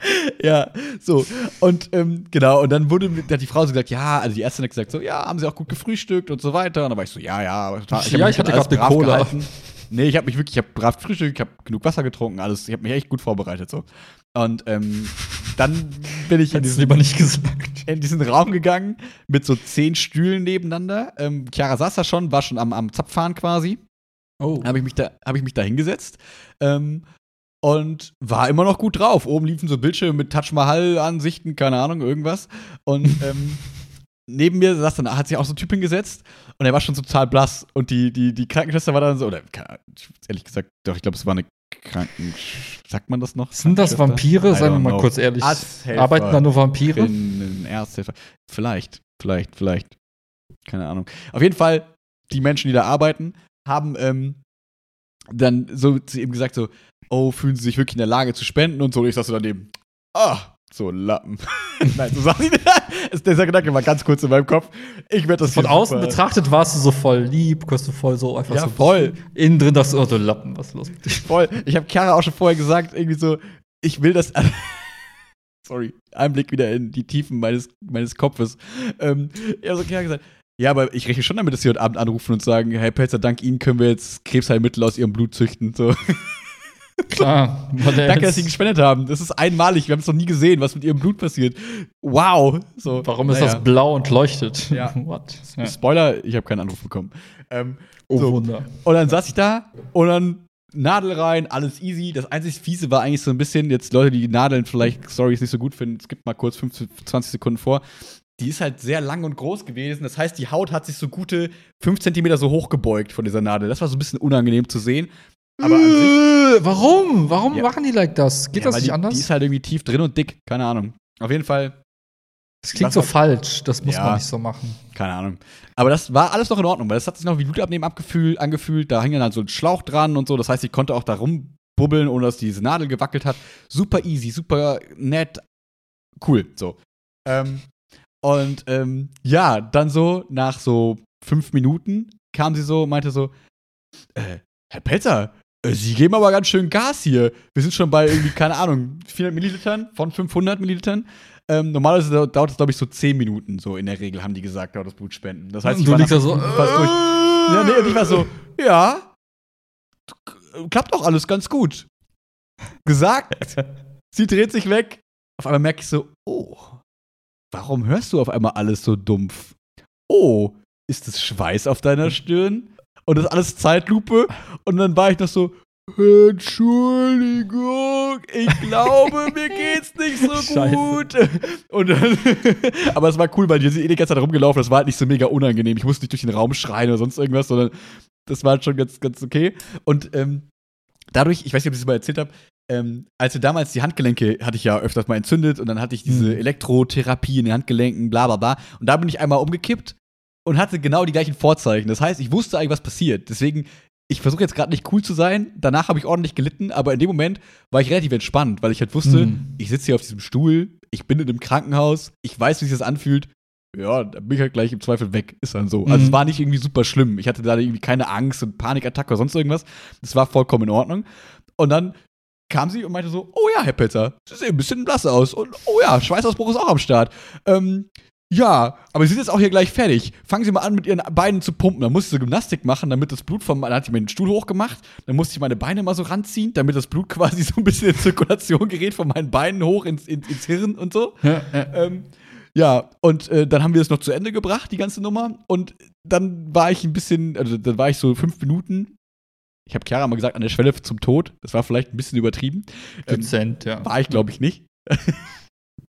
Ja, so. Und ähm, genau, und dann wurde hat die Frau so gesagt, ja, also die Ärztin hat gesagt, so, ja, haben sie auch gut gefrühstückt und so weiter. Und dann war ich so, ja, ja, total. hab Ja, ich hatte grad eine Cola. gehalten. Nee, ich habe mich wirklich, ich habe brav gefrühstückt, ich habe genug Wasser getrunken, alles, ich habe mich echt gut vorbereitet so. Und ähm, dann bin ich in diesen, lieber nicht gesagt. in diesen Raum gegangen mit so zehn Stühlen nebeneinander. Ähm, Chiara saß da schon, war schon am, am Zapfahren quasi. Oh. habe ich mich da, habe ich mich da hingesetzt ähm, und war immer noch gut drauf. Oben liefen so Bildschirme mit Taj Mahal-Ansichten, keine Ahnung, irgendwas. Und ähm, neben mir saß dann, hat sich auch so ein Typ hingesetzt und er war schon total blass. Und die, die, die Krankenschwester war dann so, oder ehrlich gesagt, doch, ich glaube, es war eine Kranken. Sagt man das noch? Sind das? Vampire? Seien wir mal know. kurz ehrlich. Arzthelfer. Arbeiten da nur Vampire? Ärzthelfer. Vielleicht, vielleicht, vielleicht. Keine Ahnung. Auf jeden Fall, die Menschen, die da arbeiten, haben ähm, dann so zu ihm gesagt, so, oh, fühlen sie sich wirklich in der Lage zu spenden und so. Und ich saß so daneben, ah, so Lappen. Nein, so saß ich da. Dieser Gedanke war ganz kurz in meinem Kopf. Ich werde das Von außen super- betrachtet warst du so voll lieb, warst du voll so einfach Ja, so. voll. Innen drin dachtest du, oh, du Lappen, was ist los mit dir? Voll. Ich habe Chiara auch schon vorher gesagt, irgendwie so, ich will das. Sorry, Einblick wieder in die Tiefen meines, meines Kopfes. Ähm, ich habe so Chiara gesagt, ja, aber ich rechne schon damit, dass sie heute Abend anrufen und sagen, Herr Pelzer, dank Ihnen können wir jetzt Krebsheilmittel aus Ihrem Blut züchten. So. Klar. Danke, dass Sie gespendet haben. Das ist einmalig. Wir haben es noch nie gesehen, was mit Ihrem Blut passiert. Wow. So, Warum ist naja. das blau und leuchtet? Ja. What? Ja. Spoiler, ich habe keinen Anruf bekommen. Ähm, Oh, so. Wunder. Und dann saß ich da und dann Nadel rein, alles easy. Das einzig Fiese war eigentlich so ein bisschen, jetzt Leute, die Nadeln vielleicht Stories nicht so gut finden, skippt mal kurz 15, 20 Sekunden vor. Die ist halt sehr lang und groß gewesen. Das heißt, die Haut hat sich so gute 5 Zentimeter so hochgebeugt von dieser Nadel. Das war so ein bisschen unangenehm zu sehen. Aber an sich. Äh, warum? Warum Ja. machen die like das? Geht Ja, das nicht die, anders? Die ist halt irgendwie tief drin und dick. Keine Ahnung. Auf jeden Fall, das klingt was so falsch. Das muss Ja. man nicht so machen. keine Ahnung. Aber das war alles noch in Ordnung, weil das hat sich noch wie Blutabnehmen abgefühlt, angefühlt. Da hing dann halt so ein Schlauch dran und so. Das heißt, ich konnte auch da rumbubbeln, ohne dass diese Nadel gewackelt hat. Super easy, super nett. Cool, so. Ähm, und ähm, ja, dann so nach so fünf Minuten kam sie so, meinte so, äh, Herr Pelzer, äh, Sie geben aber ganz schön Gas hier. Wir sind schon bei irgendwie, keine Ahnung, 400 Millilitern von 500 Millilitern. Ähm, normalerweise dau- dauert es, glaube ich, so 10 Minuten, so in der Regel, haben die gesagt, dauert das Blutspenden. Das heißt, ich du war liegst da so, fast durch. Ja, nee, ich war so, ja, klappt doch alles ganz gut. Gesagt, sie dreht sich weg. Auf einmal merke ich so, oh, warum hörst du auf einmal alles so dumpf? Oh, ist es Schweiß auf deiner Stirn? Und das ist alles Zeitlupe. Und dann war ich noch so, Entschuldigung, ich glaube, mir geht's nicht so Scheiße. gut. Und dann, aber es war cool, weil die sind eh die ganze Zeit rumgelaufen. Das war halt nicht so mega unangenehm. Ich musste nicht durch den Raum schreien oder sonst irgendwas, sondern das war halt schon ganz, ganz okay. Und ähm, dadurch, ich weiß nicht, ob ich das mal erzählt habe, ähm, als wir damals die Handgelenke hatte ich ja öfters mal entzündet und dann hatte ich diese Mhm. Elektrotherapie in den Handgelenken, bla bla bla. Und da bin ich einmal umgekippt und hatte genau die gleichen Vorzeichen. Das heißt, ich wusste eigentlich, was passiert. Deswegen, ich versuche jetzt gerade nicht cool zu sein. Danach habe ich ordentlich gelitten, aber in dem Moment war ich relativ entspannt, weil ich halt wusste, Mhm. ich sitze hier auf diesem Stuhl, ich bin in einem Krankenhaus, ich weiß, wie sich das anfühlt. Ja, dann bin ich halt gleich im Zweifel weg. Ist dann so. Also Mhm. es war nicht irgendwie super schlimm. Ich hatte da irgendwie keine Angst und Panikattacke oder sonst irgendwas. Das war vollkommen in Ordnung. Und dann kam sie und meinte so, oh ja, Herr Pelzer, Sie sehen ein bisschen blass aus. Und oh ja, Schweißausbruch ist auch am Start. Ähm, ja, aber Sie sind jetzt auch hier gleich fertig. Fangen Sie mal an, mit Ihren Beinen zu pumpen. Dann musste sie Gymnastik machen, damit das Blut vom, dann hat sie mir den Stuhl hochgemacht. Dann musste ich meine Beine mal so ranziehen, damit das Blut quasi so ein bisschen in Zirkulation gerät von meinen Beinen hoch ins, ins, ins Hirn und so. Ja, ja. Ähm, ja, und äh, dann haben wir es noch zu Ende gebracht, die ganze Nummer. Und dann war ich ein bisschen, also dann war ich so fünf Minuten. Ich habe Chiara mal gesagt, an der Schwelle zum Tod. Das war vielleicht ein bisschen übertrieben. Ähm, Dezent, ja. war ich, glaube ich, nicht.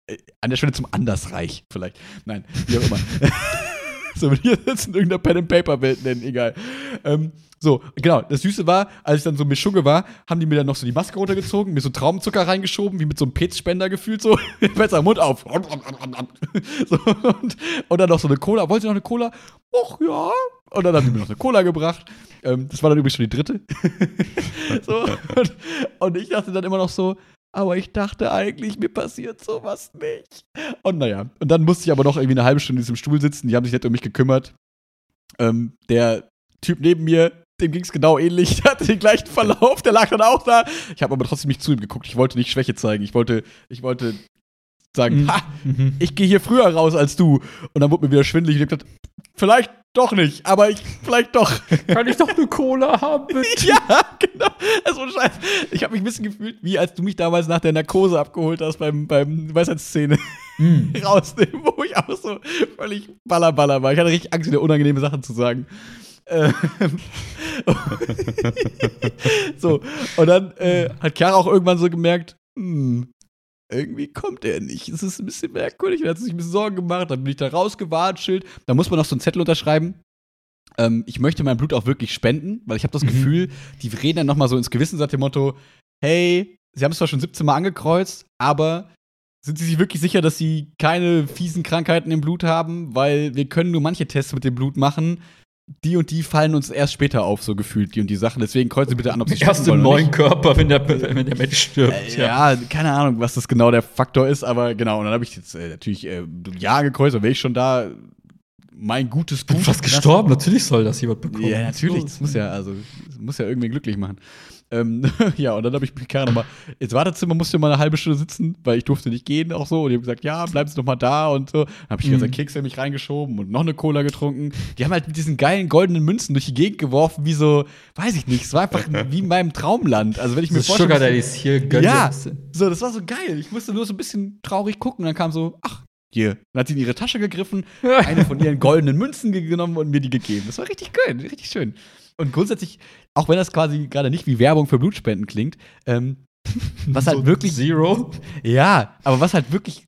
Äh, An der Stelle zum Andersreich, vielleicht. Nein, wie auch immer. so, wenn wir jetzt in irgendeiner Pen-and-Paper-Welt nennen, egal. Ähm, so, genau. Das Süße war, als ich dann so Mischugge war, haben die mir dann noch so die Maske runtergezogen, mir so Traubenzucker reingeschoben, wie mit so einem Petspender gefühlt, so. Besser Mund auf. so, und, und dann noch so eine Cola. Wollt ihr noch eine Cola? Och, ja. Und dann haben die mir noch eine Cola gebracht. Ähm, das war dann übrigens schon die dritte. so, und, und ich dachte dann immer noch so, aber ich dachte eigentlich, mir passiert sowas nicht. Und naja, und dann musste ich aber noch irgendwie eine halbe Stunde in diesem Stuhl sitzen. Die haben sich nicht um mich gekümmert. Ähm, der Typ neben mir, dem ging es genau ähnlich. Der hatte den gleichen Verlauf. Der lag dann auch da. Ich habe aber trotzdem nicht zu ihm geguckt. Ich wollte nicht Schwäche zeigen. Ich wollte, ich wollte sagen, Mhm. ha, Mhm. ich gehe hier früher raus als du. Und dann wurde mir wieder schwindelig. Und ich gedacht, vielleicht doch nicht, aber ich, vielleicht doch. Kann ich doch eine Cola haben, bitte? Ja, genau. Also Scheiß. Ich habe mich ein bisschen gefühlt, wie als du mich damals nach der Narkose abgeholt hast beim, beim Weisheitsszene Mhm. rausnehmen, wo ich auch so völlig ballerballer war. Ich hatte richtig Angst, wieder unangenehme Sachen zu sagen. Ähm, so, und dann äh, hat Chiara auch irgendwann so gemerkt, hm, irgendwie kommt er nicht. Es ist ein bisschen merkwürdig. Er hat sich ein bisschen Sorgen gemacht. Dann bin ich da rausgewatschelt. Da muss man noch so einen Zettel unterschreiben. Ähm, ich möchte mein Blut auch wirklich spenden, weil ich habe das Mhm. Gefühl, die reden dann noch mal so ins Gewissen, sagt dem Motto, hey, sie haben es zwar schon 17 Mal angekreuzt, aber sind sie sich wirklich sicher, dass sie keine fiesen Krankheiten im Blut haben? Weil wir können nur manche Tests mit dem Blut machen. Die und die fallen uns erst später auf, so gefühlt, die und die Sachen. Deswegen kreuzen Sie bitte an, ob sie Erst im neuen. Körper, wenn der, wenn der Mensch stirbt. Äh, ja, keine Ahnung, was das genau der Faktor ist, aber genau. Und dann habe ich jetzt äh, natürlich äh, ja gekreuzt, dann wäre ich schon da mein gutes bin Blut. fast gestorben. Natürlich soll das jemand bekommen. Ja, natürlich. Das muss ja, also, das muss ja irgendwie glücklich machen. Ähm, ja, und dann habe ich mich Kara nochmal ins Wartezimmer, musste mal eine halbe Stunde sitzen, weil ich durfte nicht gehen, auch so. Und die haben gesagt, ja, bleiben Sie doch mal da und so. Dann habe ich die ganze Mhm. Kekse in mich reingeschoben und noch eine Cola getrunken. Die haben halt mit diesen geilen goldenen Münzen durch die Gegend geworfen, wie so, weiß ich nicht, es war einfach wie in meinem Traumland. Also, wenn ich mir Das vorstelle. Sugar Daddies hier gönnen Ja. So, das war so geil. Ich musste nur so ein bisschen traurig gucken. Dann kam so, ach, hier. Dann hat sie in ihre Tasche gegriffen, eine von ihren goldenen Münzen ge- genommen und mir die gegeben. Das war richtig geil, richtig schön. Und grundsätzlich, auch wenn das quasi gerade nicht wie Werbung für Blutspenden klingt, ähm, was halt So wirklich, Zero. ja, aber was halt wirklich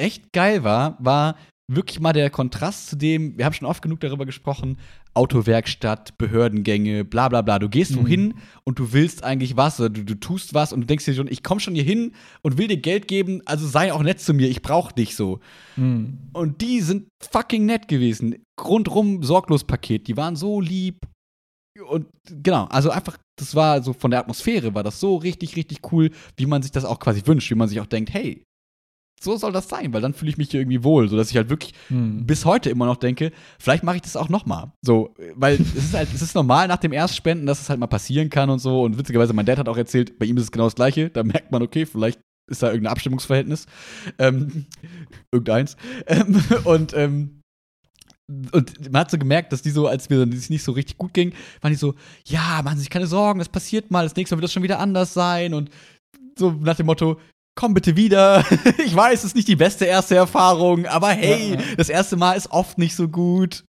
echt geil war, war wirklich mal der Kontrast zu dem, wir haben schon oft genug darüber gesprochen, Autowerkstatt, Behördengänge, bla bla bla. Du gehst Mhm. wohin und du willst eigentlich was, oder du, du tust was und du denkst dir schon, ich komme schon hier hin und will dir Geld geben, also sei auch nett zu mir, ich brauch dich so. Hm. Und die sind fucking nett gewesen. Rundrum sorglos Paket, die waren so lieb. Und genau, also einfach, das war so von der Atmosphäre, war das so richtig, richtig cool, wie man sich das auch quasi wünscht, wie man sich auch denkt, hey, so soll das sein, weil dann fühle ich mich hier irgendwie wohl, sodass ich halt wirklich Hm. bis heute immer noch denke, vielleicht mache ich das auch noch mal. So, weil es ist halt, es ist normal nach dem Erstspenden, dass es halt mal passieren kann und so. Und witzigerweise, mein Dad hat auch erzählt, bei ihm ist es genau das Gleiche. Da merkt man, okay, vielleicht ist da irgendein Abstimmungsverhältnis. Ähm, irgendeins. Ähm, und, ähm, und man hat so gemerkt, dass die so, als mir es nicht so richtig gut ging, waren die so, ja, machen Sie sich keine Sorgen, das passiert mal, das nächste Mal wird das schon wieder anders sein und so nach dem Motto, komm bitte wieder. ich weiß, es ist nicht die beste erste Erfahrung, aber hey, ja. das erste Mal ist oft nicht so gut.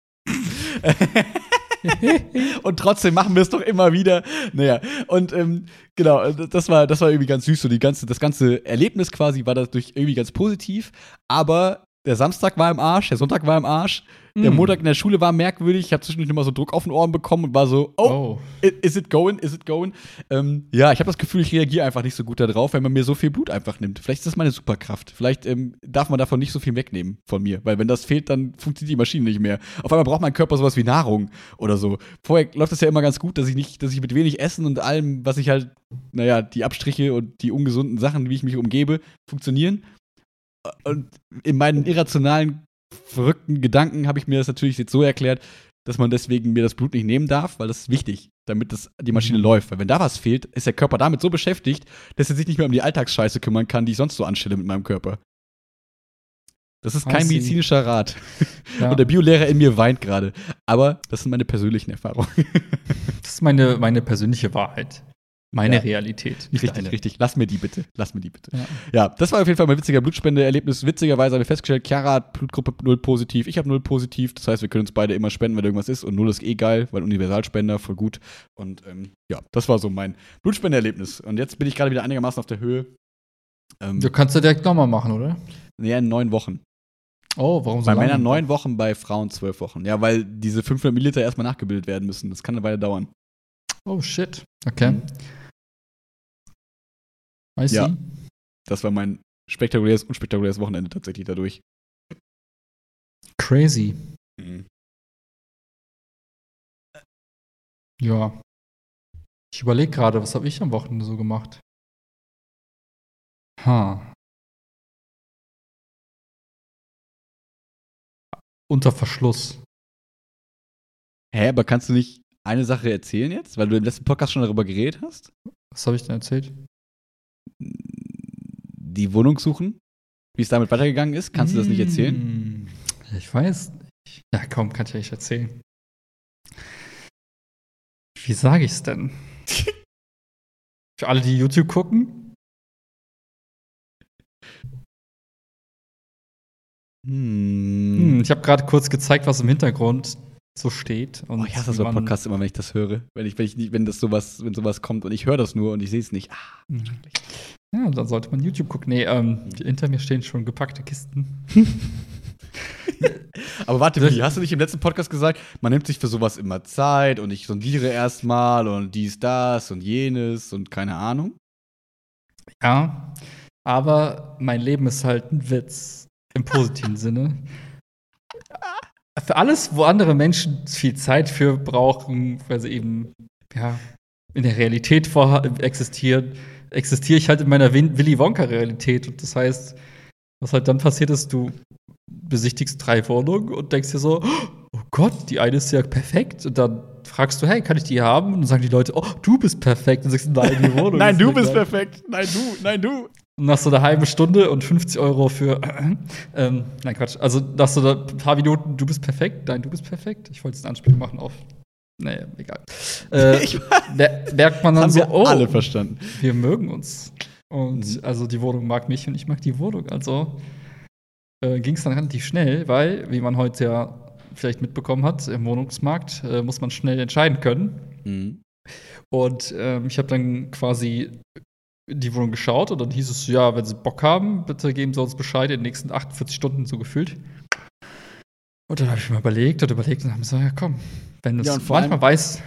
und trotzdem machen wir es doch immer wieder. Naja, und ähm, genau, das war, das war irgendwie ganz süß. So die ganze, das ganze Erlebnis quasi war dadurch irgendwie ganz positiv. Aber der Samstag war im Arsch, der Sonntag war im Arsch, der Mm. Montag in der Schule war merkwürdig. Ich habe zwischendurch immer so Druck auf den Ohren bekommen und war so, oh, Oh. Is it going? Is it going? Ähm, ja, ich habe das Gefühl, ich reagiere einfach nicht so gut darauf, wenn man mir so viel Blut einfach nimmt. Vielleicht ist das meine Superkraft. Vielleicht ähm, darf man davon nicht so viel wegnehmen von mir, weil wenn das fehlt, dann funktioniert die Maschine nicht mehr. Auf einmal braucht mein Körper sowas wie Nahrung oder so. Vorher läuft das ja immer ganz gut, dass ich nicht, dass ich mit wenig Essen und allem, was ich halt, naja, die Abstriche und die ungesunden Sachen, wie ich mich umgebe, funktionieren. Und in meinen irrationalen, verrückten Gedanken habe ich mir das natürlich jetzt so erklärt, dass man deswegen mir das Blut nicht nehmen darf, weil das ist wichtig, damit das, die Maschine Mhm. läuft. Weil wenn da was fehlt, ist der Körper damit so beschäftigt, dass er sich nicht mehr um die Alltagsscheiße kümmern kann, die ich sonst so anstelle mit meinem Körper. Das ist kein medizinischer Rat. Ja. Und der Biolehrer in mir weint gerade. Aber das sind meine persönlichen Erfahrungen. Das ist meine, meine persönliche Wahrheit. Meine Ja. Realität. Nicht richtig, deine. richtig. Lass mir die bitte. Lass mir die bitte. Ja. Ja, das war auf jeden Fall mein witziger Blutspendeerlebnis. Witzigerweise haben wir festgestellt, Chiara hat Blutgruppe 0 positiv, ich habe 0 positiv. Das heißt, wir können uns beide immer spenden, wenn irgendwas ist. Und 0 ist eh geil, weil Universalspender, voll gut. Und ähm, ja, das war so mein Blutspendeerlebnis. Und jetzt bin ich gerade wieder einigermaßen auf der Höhe. Ähm, Du kannst ja direkt nochmal machen, oder? ja, in neun Wochen. Oh, warum so Bei lange? Männern neun Wochen, bei Frauen zwölf Wochen. Ja, weil diese 500 Milliliter erstmal nachgebildet werden müssen. Das kann eine Weile dauern. Oh, shit. Okay. Mhm. See. Ja. Das war mein spektakuläres, unspektakuläres Wochenende tatsächlich dadurch. Crazy. Mhm. Ja. Ich überlege gerade, was habe ich am Wochenende so gemacht? Ha. Unter Verschluss. Hä, aber kannst du nicht eine Sache erzählen jetzt? Weil du im letzten Podcast schon darüber geredet hast? Was habe ich denn erzählt? Die Wohnung suchen? Wie es damit weitergegangen ist? Kannst du das nicht erzählen? Hm, Ich weiß nicht. Ja, komm, kann ich ja nicht erzählen. Wie sage ich's denn? Für alle, die YouTube gucken, Hm. hm, ich habe gerade kurz gezeigt, was im Hintergrund so steht. Und Oh, ich hasse man- Podcasts immer, wenn ich das höre. Wenn ich, wenn ich nicht, wenn das sowas, wenn sowas kommt und ich höre das nur und ich sehe es nicht. Ah, Mhm. Ja, dann sollte man YouTube gucken. Nee, ähm, hinter mir stehen schon gepackte Kisten. Aber warte, Das- hast du nicht im letzten Podcast gesagt, man nimmt sich für sowas immer Zeit und ich sondiere erstmal und dies, das und jenes und keine Ahnung? Ja, aber mein Leben ist halt ein Witz im positiven Sinne. Für alles, wo andere Menschen viel Zeit für brauchen, weil sie eben ja, in der Realität existieren, existiere ich halt in meiner Willy Wonka-Realität. Und das heißt, was halt dann passiert ist, du besichtigst drei Wohnungen und denkst dir so, oh Gott, die eine ist ja perfekt. Und dann fragst du, hey, kann ich die haben? Und dann sagen die Leute, oh, du bist perfekt. Und sagst, nein, die Wohnung Nein, du bist geil. perfekt. Nein, du, nein, du. Und nach so einer halben Stunde und 50 Euro für. ähm, nein, Quatsch. Also nach so ein paar Minuten, du bist perfekt. Nein, du bist perfekt. Ich wollte jetzt eine Anspielung machen auf. Naja, egal. Äh, merkt man dann so, wir oh, alle verstanden. wir mögen uns. Und Mhm. also die Wohnung mag mich und ich mag die Wohnung. Also äh, ging es dann relativ schnell, weil, wie man heute ja vielleicht mitbekommen hat, im Wohnungsmarkt äh, muss man schnell entscheiden können. Mhm. Und ähm, ich habe dann quasi die Wohnung geschaut und dann hieß es, ja, wenn Sie Bock haben, bitte geben Sie uns Bescheid in den nächsten 48 Stunden so gefühlt. Und dann habe ich mir überlegt und überlegt und haben so, ja komm, wenn du Ja, es vor manchmal weißt,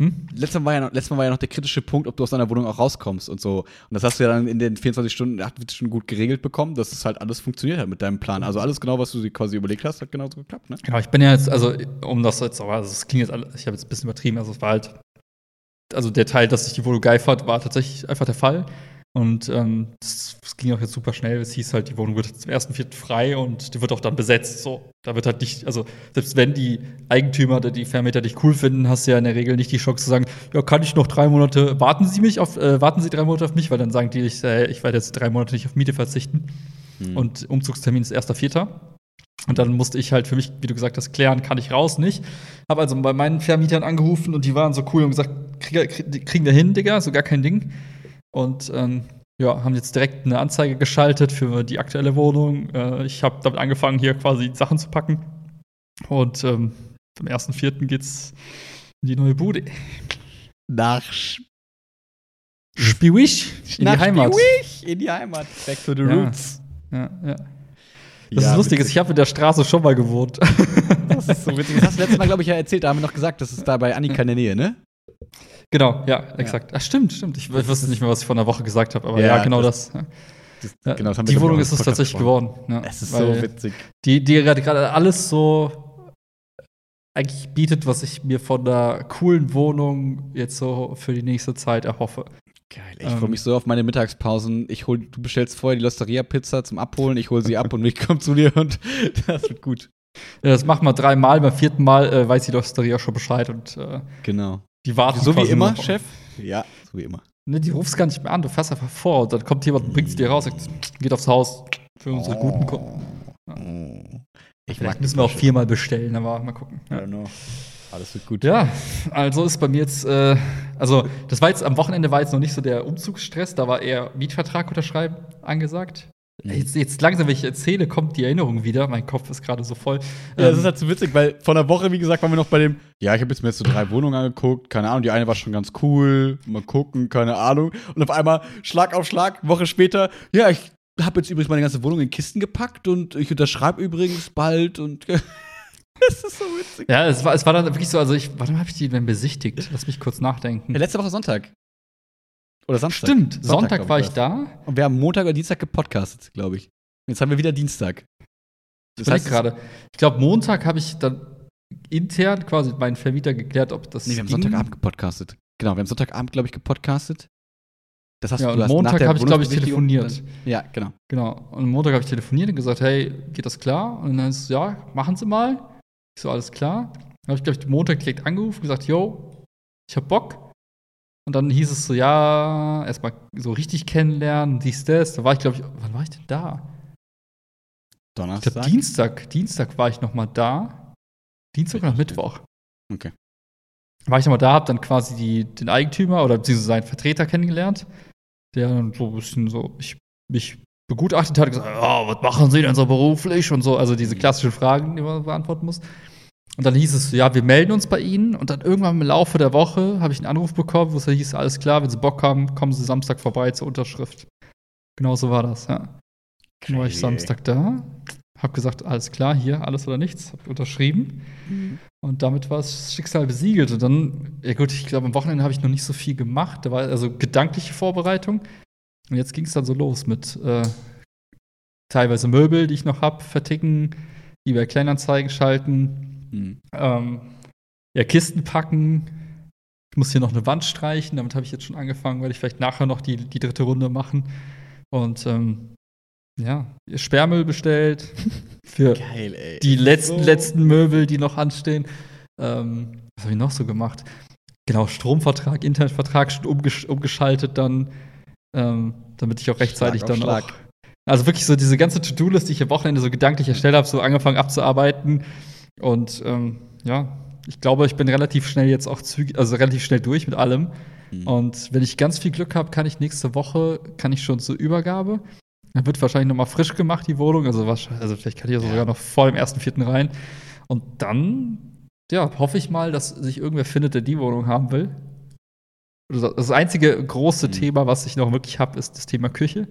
hm? Letztes Mal, war ja noch, letztes Mal war ja noch der kritische Punkt, ob du aus deiner Wohnung auch rauskommst und so. Und das hast du ja dann in den 24 Stunden, 48 Stunden gut geregelt bekommen, dass es halt alles funktioniert hat mit deinem Plan. Also alles genau, was du dir quasi überlegt hast, hat genauso geklappt, ne? Genau, ich bin ja jetzt, also um das jetzt, also, es klingt jetzt, alle- ich habe jetzt ein bisschen übertrieben, also es war halt, also der Teil, dass ich die Wohnung geil fand, war tatsächlich einfach der Fall. Und ähm, es es ging auch jetzt super schnell. Es hieß halt, die Wohnung wird zum ersten Vierten frei und die wird auch dann besetzt. So, da wird halt nicht, also selbst wenn die Eigentümer oder die Vermieter dich cool finden, hast du ja in der Regel nicht die Chance zu sagen, ja, kann ich noch drei Monate, warten Sie mich auf, äh, warten Sie drei Monate auf mich, weil dann sagen die, ich, äh, ich werde jetzt drei Monate nicht auf Miete verzichten. Mhm. Und Umzugstermin ist 1.4. Und dann musste ich halt für mich, wie du gesagt hast, klären, kann ich raus, nicht. Habe also bei meinen Vermietern angerufen und die waren so cool und gesagt, krieg, krieg, kriegen wir hin, Digga, so gar kein Ding. Und ähm, ja, haben jetzt direkt eine Anzeige geschaltet für die aktuelle Wohnung. Äh, ich habe damit angefangen, hier quasi Sachen zu packen. Und ähm, am 1.4. geht's in die neue Bude. nach Spiwisch in die nach Heimat. Spiewich, in die Heimat. Back to the Ja. roots. Ja, ja. Das Ja, ist lustig, ich habe in der Straße schon mal gewohnt. Das ist so witzig. Das hast du letztes Mal, glaube ich, ja erzählt. Da haben wir noch gesagt, das ist da bei Annika in der Nähe, ne? Genau, ja, exakt. Ach, stimmt, stimmt. Ich wusste nicht mehr, was ich vor einer Woche gesagt habe, aber Ja, ja, genau das. das- Ja. das- genau, das die Wohnung ist es tatsächlich geworden. Ja, Es ist weil so witzig. Die, die gerade gerade alles so eigentlich bietet, was ich mir von einer coolen Wohnung jetzt so für die nächste Zeit erhoffe. Geil. Ich Ähm. freue mich so auf meine Mittagspausen. Ich hol, du bestellst vorher die Losteria-Pizza zum Abholen, ich hole sie ab und ich komme zu dir und das wird gut. Ja, das machen wir dreimal, beim vierten Mal äh, weiß die Losteria schon Bescheid und äh, Genau. die warten So wie immer, nur- Chef? Ja, so wie immer. Ne, die rufst gar nicht mehr an, du fährst einfach vor und dann kommt jemand und bringt sie dir raus, sagt, geht aufs Haus für unsere guten Kunden. Oh. Ich Vielleicht müssen wir auch viermal bestellen, aber mal gucken. I don't know. Alles wird gut. Ja, also ist bei mir jetzt, äh, also das war jetzt am Wochenende war jetzt noch nicht so der Umzugsstress, da war eher Mietvertrag unterschreiben angesagt. Mhm. Jetzt, jetzt langsam, wenn ich erzähle, kommt die Erinnerung wieder. Mein Kopf ist gerade so voll. Ja, das Ähm, ist halt so witzig, weil vor einer Woche, wie gesagt, waren wir noch bei dem, ja, ich habe jetzt mir jetzt so drei Wohnungen angeguckt, keine Ahnung, die eine war schon ganz cool, mal gucken, keine Ahnung. Und auf einmal, Schlag auf Schlag, Woche später, ja, ich habe jetzt übrigens meine ganze Wohnung in Kisten gepackt und ich unterschreibe übrigens bald und das ist so witzig. ja, es war, es war dann wirklich so, also ich, wann habe ich die denn besichtigt? Lass mich kurz nachdenken. Ja, letzte Woche Sonntag. Oder Samstag. Stimmt, Sonntag, glaub war ich war's. da. Und wir haben Montag oder Dienstag gepodcastet, glaube ich. Jetzt haben wir wieder Dienstag. Ich überleg gerade. Ich glaube, Montag habe ich dann intern quasi meinen Vermieter geklärt, ob das Nee, wir haben ging. Sonntagabend gepodcastet. Genau, wir haben Sonntagabend, glaube ich, gepodcastet. Das hast Ja, du, und du Montag habe ich, glaube ich, telefoniert. dann- Ja, genau. Genau. Und am Montag habe ich telefoniert und gesagt, hey, geht das klar? Und dann ist es, ja, machen Sie mal. Ich so, alles klar. Dann habe ich, glaube ich, Montag direkt angerufen und gesagt, yo, ich hab Bock. Und dann hieß es so, ja, erstmal so richtig kennenlernen, dies, das. Da war ich, glaube ich, wann war ich denn da? Ich Donnerstag. glaube, Dienstag. Dienstag war ich noch mal da. Dienstag oder Mittwoch. Okay. War ich noch mal da, habe dann quasi die, den Eigentümer oder beziehungsweise seinen Vertreter kennengelernt, der dann so ein bisschen so ich, mich begutachtet hat, gesagt, ja, was machen Sie denn so beruflich und so, also diese klassischen Fragen, die man beantworten muss. Und dann hieß es, ja, wir melden uns bei Ihnen. Und dann irgendwann im Laufe der Woche habe ich einen Anruf bekommen, wo es hieß, alles klar, wenn Sie Bock haben, kommen Sie Samstag vorbei zur Unterschrift. Genau so war das, ja. Dann war ich Samstag da, hab gesagt, alles klar, hier, alles oder nichts, hab unterschrieben. Mhm. Und damit war das Schicksal besiegelt. Und dann, ja gut, ich glaube, am Wochenende habe ich noch nicht so viel gemacht. Da war also gedankliche Vorbereitung. Und jetzt ging es dann so los mit äh, teilweise Möbel, die ich noch hab, verticken, eBay Kleinanzeigen schalten, Mhm. ähm, ja, Kisten packen. Ich muss hier noch eine Wand streichen. Damit habe ich jetzt schon angefangen, werde ich vielleicht nachher noch die, die dritte Runde machen. Und ähm, ja, Sperrmüll bestellt für Geil, die letzten, So. letzten Möbel, die noch anstehen. Ähm, was habe ich noch so gemacht? Genau, Stromvertrag, Internetvertrag schon umgesch umgeschaltet dann, ähm, damit ich auch rechtzeitig Schlag dann Schlag. auch. Also wirklich so diese ganze To-Do-List, die ich am Wochenende so gedanklich erstellt habe, so angefangen abzuarbeiten. Und ähm, ja, ich glaube, ich bin relativ schnell jetzt auch zügig, also relativ schnell durch mit allem. Mhm. Und wenn ich ganz viel Glück habe, kann ich nächste Woche, kann ich schon zur Übergabe. Dann wird wahrscheinlich noch mal frisch gemacht, die Wohnung. Also, wahrscheinlich, also vielleicht kann ich ja Ja. sogar noch vor dem ersten Vierten rein. Und dann, ja, hoffe ich mal, dass sich irgendwer findet, der die Wohnung haben will. Das einzige große Mhm. Thema, was ich noch wirklich habe, ist das Thema Küche.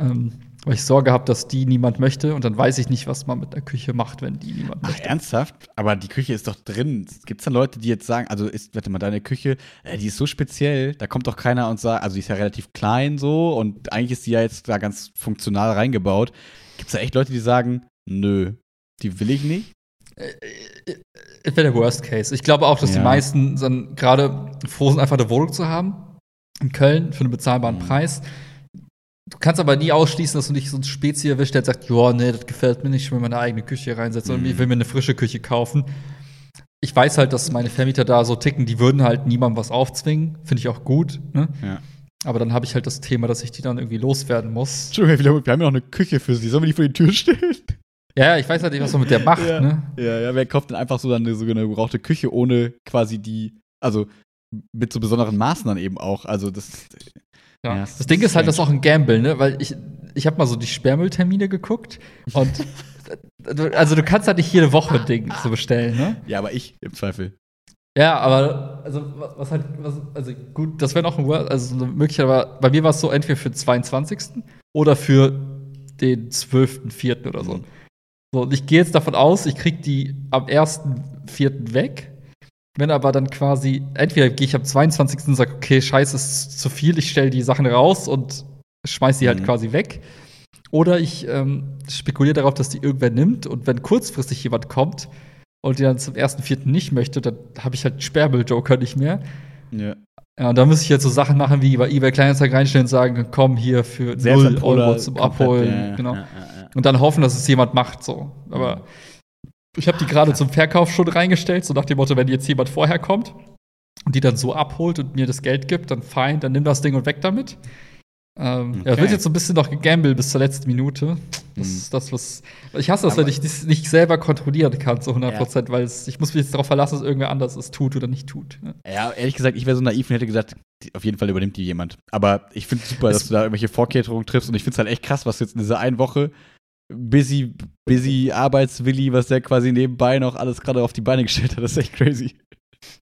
Ähm, weil ich Sorge habe, dass die niemand möchte. Und dann weiß ich nicht, was man mit der Küche macht, wenn die niemand Ach, möchte. ernsthaft? Aber die Küche ist doch drin. Gibt es dann Leute, die jetzt sagen, also ist, warte mal, deine Küche, äh, die ist so speziell, da kommt doch keiner und sagt, also die ist ja relativ klein so und eigentlich ist die ja jetzt da ganz funktional reingebaut. Gibt es da echt Leute, die sagen, nö, die will ich nicht? Es wäre der Worst Case. Ich glaube auch, dass die Ja. meisten dann gerade froh sind, einfach eine Wohnung zu haben. In Köln für einen bezahlbaren Mhm. Preis. Du kannst aber nie ausschließen, dass du nicht so ein Spezi erwischt, der sagt, ja, nee, das gefällt mir nicht, ich will meine eigene Küche reinsetzen und Mhm. ich will mir eine frische Küche kaufen. Ich weiß halt, dass meine Vermieter da so ticken, die würden halt niemandem was aufzwingen. Finde ich auch gut. Ne? Ja. Aber dann habe ich halt das Thema, dass ich die dann irgendwie loswerden muss. Entschuldigung, wir haben ja noch eine Küche für sie. Sollen wir die vor die Tür stellen? Ja, ja, ich weiß halt nicht, was man mit der macht. Ja. Ne? Ja, ja, wer kauft denn einfach so dann eine, so eine gebrauchte Küche ohne quasi die, also mit so besonderen Maßen dann eben auch. Also das. Ja. Ja, das das Ding ist halt, das ist auch ein Gamble, ne? Weil ich, ich habe mal so die Sperrmülltermine geguckt und also du kannst halt nicht jede Woche ein Ding so bestellen, ne? Ja, aber ich im Zweifel. Ja, aber also was, was halt, was, also gut, das wäre noch ein Wor- also Möglichkeit, aber bei mir war es so entweder für den 22. oder für den 12.04. oder so. Mhm. So, und ich gehe jetzt davon aus, ich krieg die am 1.04. weg. Wenn aber dann quasi, entweder gehe ich am 22. und sage, okay, scheiße, ist zu viel, ich stelle die Sachen raus und schmeiß die halt Mhm. quasi weg. Oder ich ähm, spekuliere darauf, dass die irgendwer nimmt und wenn kurzfristig jemand kommt und die dann zum 1.4. nicht möchte, dann habe ich halt Sperrmüll-Joker nicht mehr. Ja. Ja, und da müsste ich jetzt so Sachen machen wie bei eBay Kleinanzeigen reinstellen und sagen, komm hier für 0 Euro zum Abholen. genau. Ja, ja, ja. Und dann hoffen, dass es jemand macht, so. Aber ich habe die gerade zum Verkauf schon reingestellt, so nach dem Motto, wenn jetzt jemand vorher kommt und die dann so abholt und mir das Geld gibt, dann fein, dann nimm das Ding und weg damit. Ähm, Ja, Okay. wird jetzt so ein bisschen noch gegambelt bis zur letzten Minute. Das Mhm. ist das, was. Ich hasse das, Aber- wenn ich das nicht selber kontrollieren kann, zu 100 Prozent, weil es, ich muss mich jetzt darauf verlassen, dass irgendwer anders es tut oder nicht tut. Ja. Ja, ehrlich gesagt, ich wäre so naiv und hätte gesagt, auf jeden Fall übernimmt die jemand. Aber ich finde es super, Es- dass du da irgendwelche Vorkehrungen triffst und ich finde es halt echt krass, was du jetzt in dieser einen Woche busy, busy Arbeitswilli, was der quasi nebenbei noch alles gerade auf die Beine gestellt hat. Das ist echt crazy.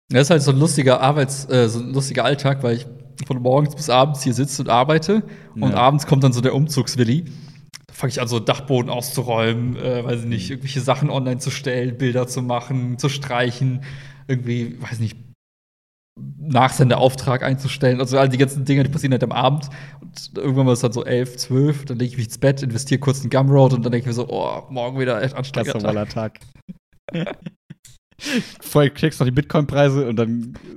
Das ist halt so ein lustiger Arbeits-, äh, so ein lustiger Alltag, weil ich von morgens bis abends hier sitze und arbeite und Ja. abends kommt dann so der Umzugswilli. Da fange ich an, so Dachboden auszuräumen, äh, weiß ich nicht, irgendwelche Sachen online zu stellen, Bilder zu machen, zu streichen, irgendwie, weiß nicht, Nachsendeauftrag einzustellen. Also all die ganzen Dinge, die passieren halt am Abend. Und irgendwann war es dann so elf, zwölf, dann lege ich mich ins Bett, investiere kurz in Gumroad und dann denke ich mir so, oh, morgen wieder echt Ganz anstrengender Tag. normaler Tag. Vorher checkst du noch die Bitcoin-Preise und dann.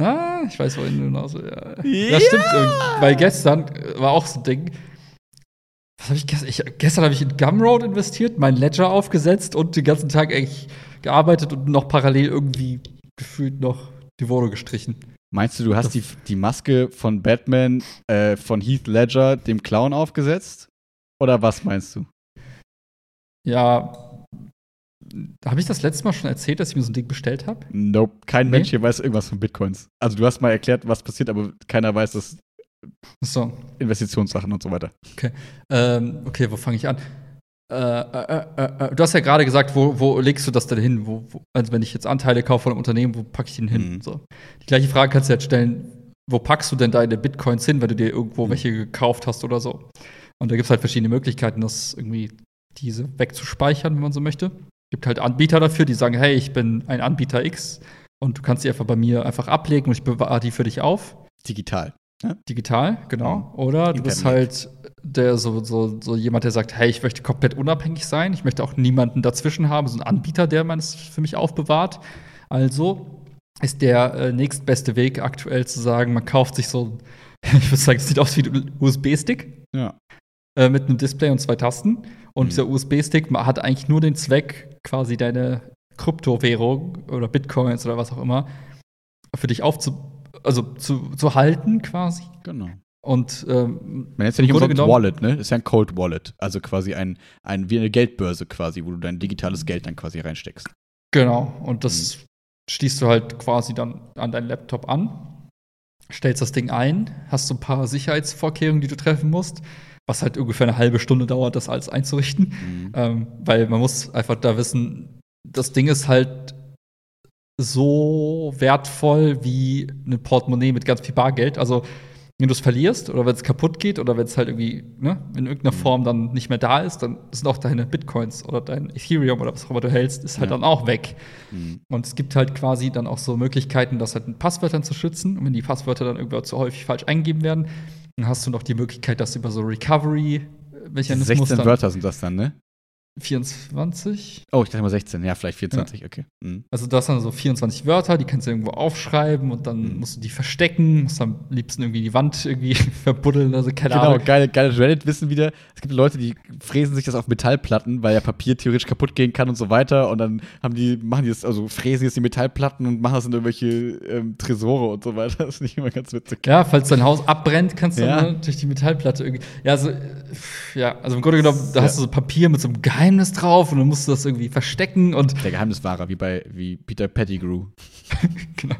Ah, ich weiß, wohin du hinaus willst. Ja. Ja. ja, stimmt. Irgendwie. Weil gestern äh, war auch so ein Ding. Was habe ich gestern? Ich, gestern habe ich in Gumroad investiert, mein Ledger aufgesetzt und den ganzen Tag eigentlich gearbeitet und noch parallel irgendwie gefühlt noch die Wohnung gestrichen. Meinst du, du hast die, die Maske von Batman äh, von Heath Ledger dem Clown aufgesetzt? Oder was meinst du? Ja. Habe ich das letzte Mal schon erzählt, dass ich mir so ein Ding bestellt habe? Nope. Kein Nee? Mensch hier weiß irgendwas von Bitcoins. Also, du hast mal erklärt, was passiert, aber keiner weiß das So. Investitionssachen und so weiter. Ähm, okay, wo fange ich an? Äh, äh, äh, äh, du hast ja gerade gesagt, wo, wo legst du das denn hin? Wo, wo, also wenn ich jetzt Anteile kaufe von einem Unternehmen, wo packe ich den hin? Mhm. So. Die gleiche Frage kannst du jetzt stellen, wo packst du denn deine Bitcoins hin, wenn du dir irgendwo Mhm. welche gekauft hast oder so? Und da gibt es halt verschiedene Möglichkeiten, das irgendwie diese wegzuspeichern, wenn man so möchte. gibt halt Anbieter dafür, die sagen, hey, ich bin ein Anbieter X und du kannst die einfach bei mir einfach ablegen und ich bewahre die für dich auf. Digital. Digital, genau. Oder du bist Internet. halt der so, so, so jemand, der sagt, hey, ich möchte komplett unabhängig sein, ich möchte auch niemanden dazwischen haben, so ein Anbieter, der man es für mich aufbewahrt. Also ist der äh, nächstbeste Weg aktuell zu sagen, man kauft sich so, ich würde sagen, es sieht aus wie ein USB-Stick Ja. äh, mit einem Display und zwei Tasten. Und Mhm. dieser USB-Stick hat eigentlich nur den Zweck, quasi deine Kryptowährung oder Bitcoins oder was auch immer für dich aufzu, also zu, zu halten quasi. Genau. Und ähm, Man nennt es ja nicht umsonst genommen- Wallet, ne? Ist ja ein Cold Wallet. Also quasi ein, ein, wie eine Geldbörse quasi, wo du dein digitales Geld dann quasi reinsteckst. genau, und das schließt du halt quasi dann an deinen Laptop an, stellst das Ding ein, hast so ein paar Sicherheitsvorkehrungen, die du treffen musst, was halt ungefähr eine halbe Stunde dauert, das alles einzurichten. Mhm. Ähm, weil man muss einfach da wissen, das Ding ist halt so wertvoll wie ein Portemonnaie mit ganz viel Bargeld. Also, wenn du es verlierst oder wenn es kaputt geht oder wenn es halt irgendwie ne, in irgendeiner Mhm. Form dann nicht mehr da ist, dann sind auch deine Bitcoins oder dein Ethereum oder was auch immer du hältst, ist halt Ja. dann auch weg. Mhm. Und es gibt halt quasi dann auch so Möglichkeiten, das halt mit Passwörtern zu schützen. Und wenn die Passwörter dann irgendwie zu häufig falsch eingegeben werden, dann hast du noch die Möglichkeit, das über so Recovery-Mechanismus 16 dann Wörter sind das dann, ne? 24. Oh, ich dachte mal 16. Ja, vielleicht 24, okay. Mhm. Also du hast dann so 24 Wörter, die kannst du irgendwo aufschreiben und dann Mhm. musst du die verstecken, musst am liebsten irgendwie die Wand irgendwie verbuddeln, also keine Genau, Ahnung. geile, geile Reddit-Wissen wieder. Es gibt Leute, die fräsen sich das auf Metallplatten, weil ja Papier theoretisch kaputt gehen kann und so weiter. Und dann haben die, machen die das, also fräsen jetzt die Metallplatten und machen das in irgendwelche ähm, Tresore und so weiter. Das ist nicht immer ganz witzig. Ja, falls dein Haus abbrennt, kannst du Ja. dann durch die Metallplatte irgendwie. Ja, also, ja, also im Grunde genommen, da Ja. hast du so Papier mit so einem Geheimnis drauf und dann musst du das irgendwie verstecken und Der Geheimniswahrer, wie bei wie Peter Pettigrew. genau.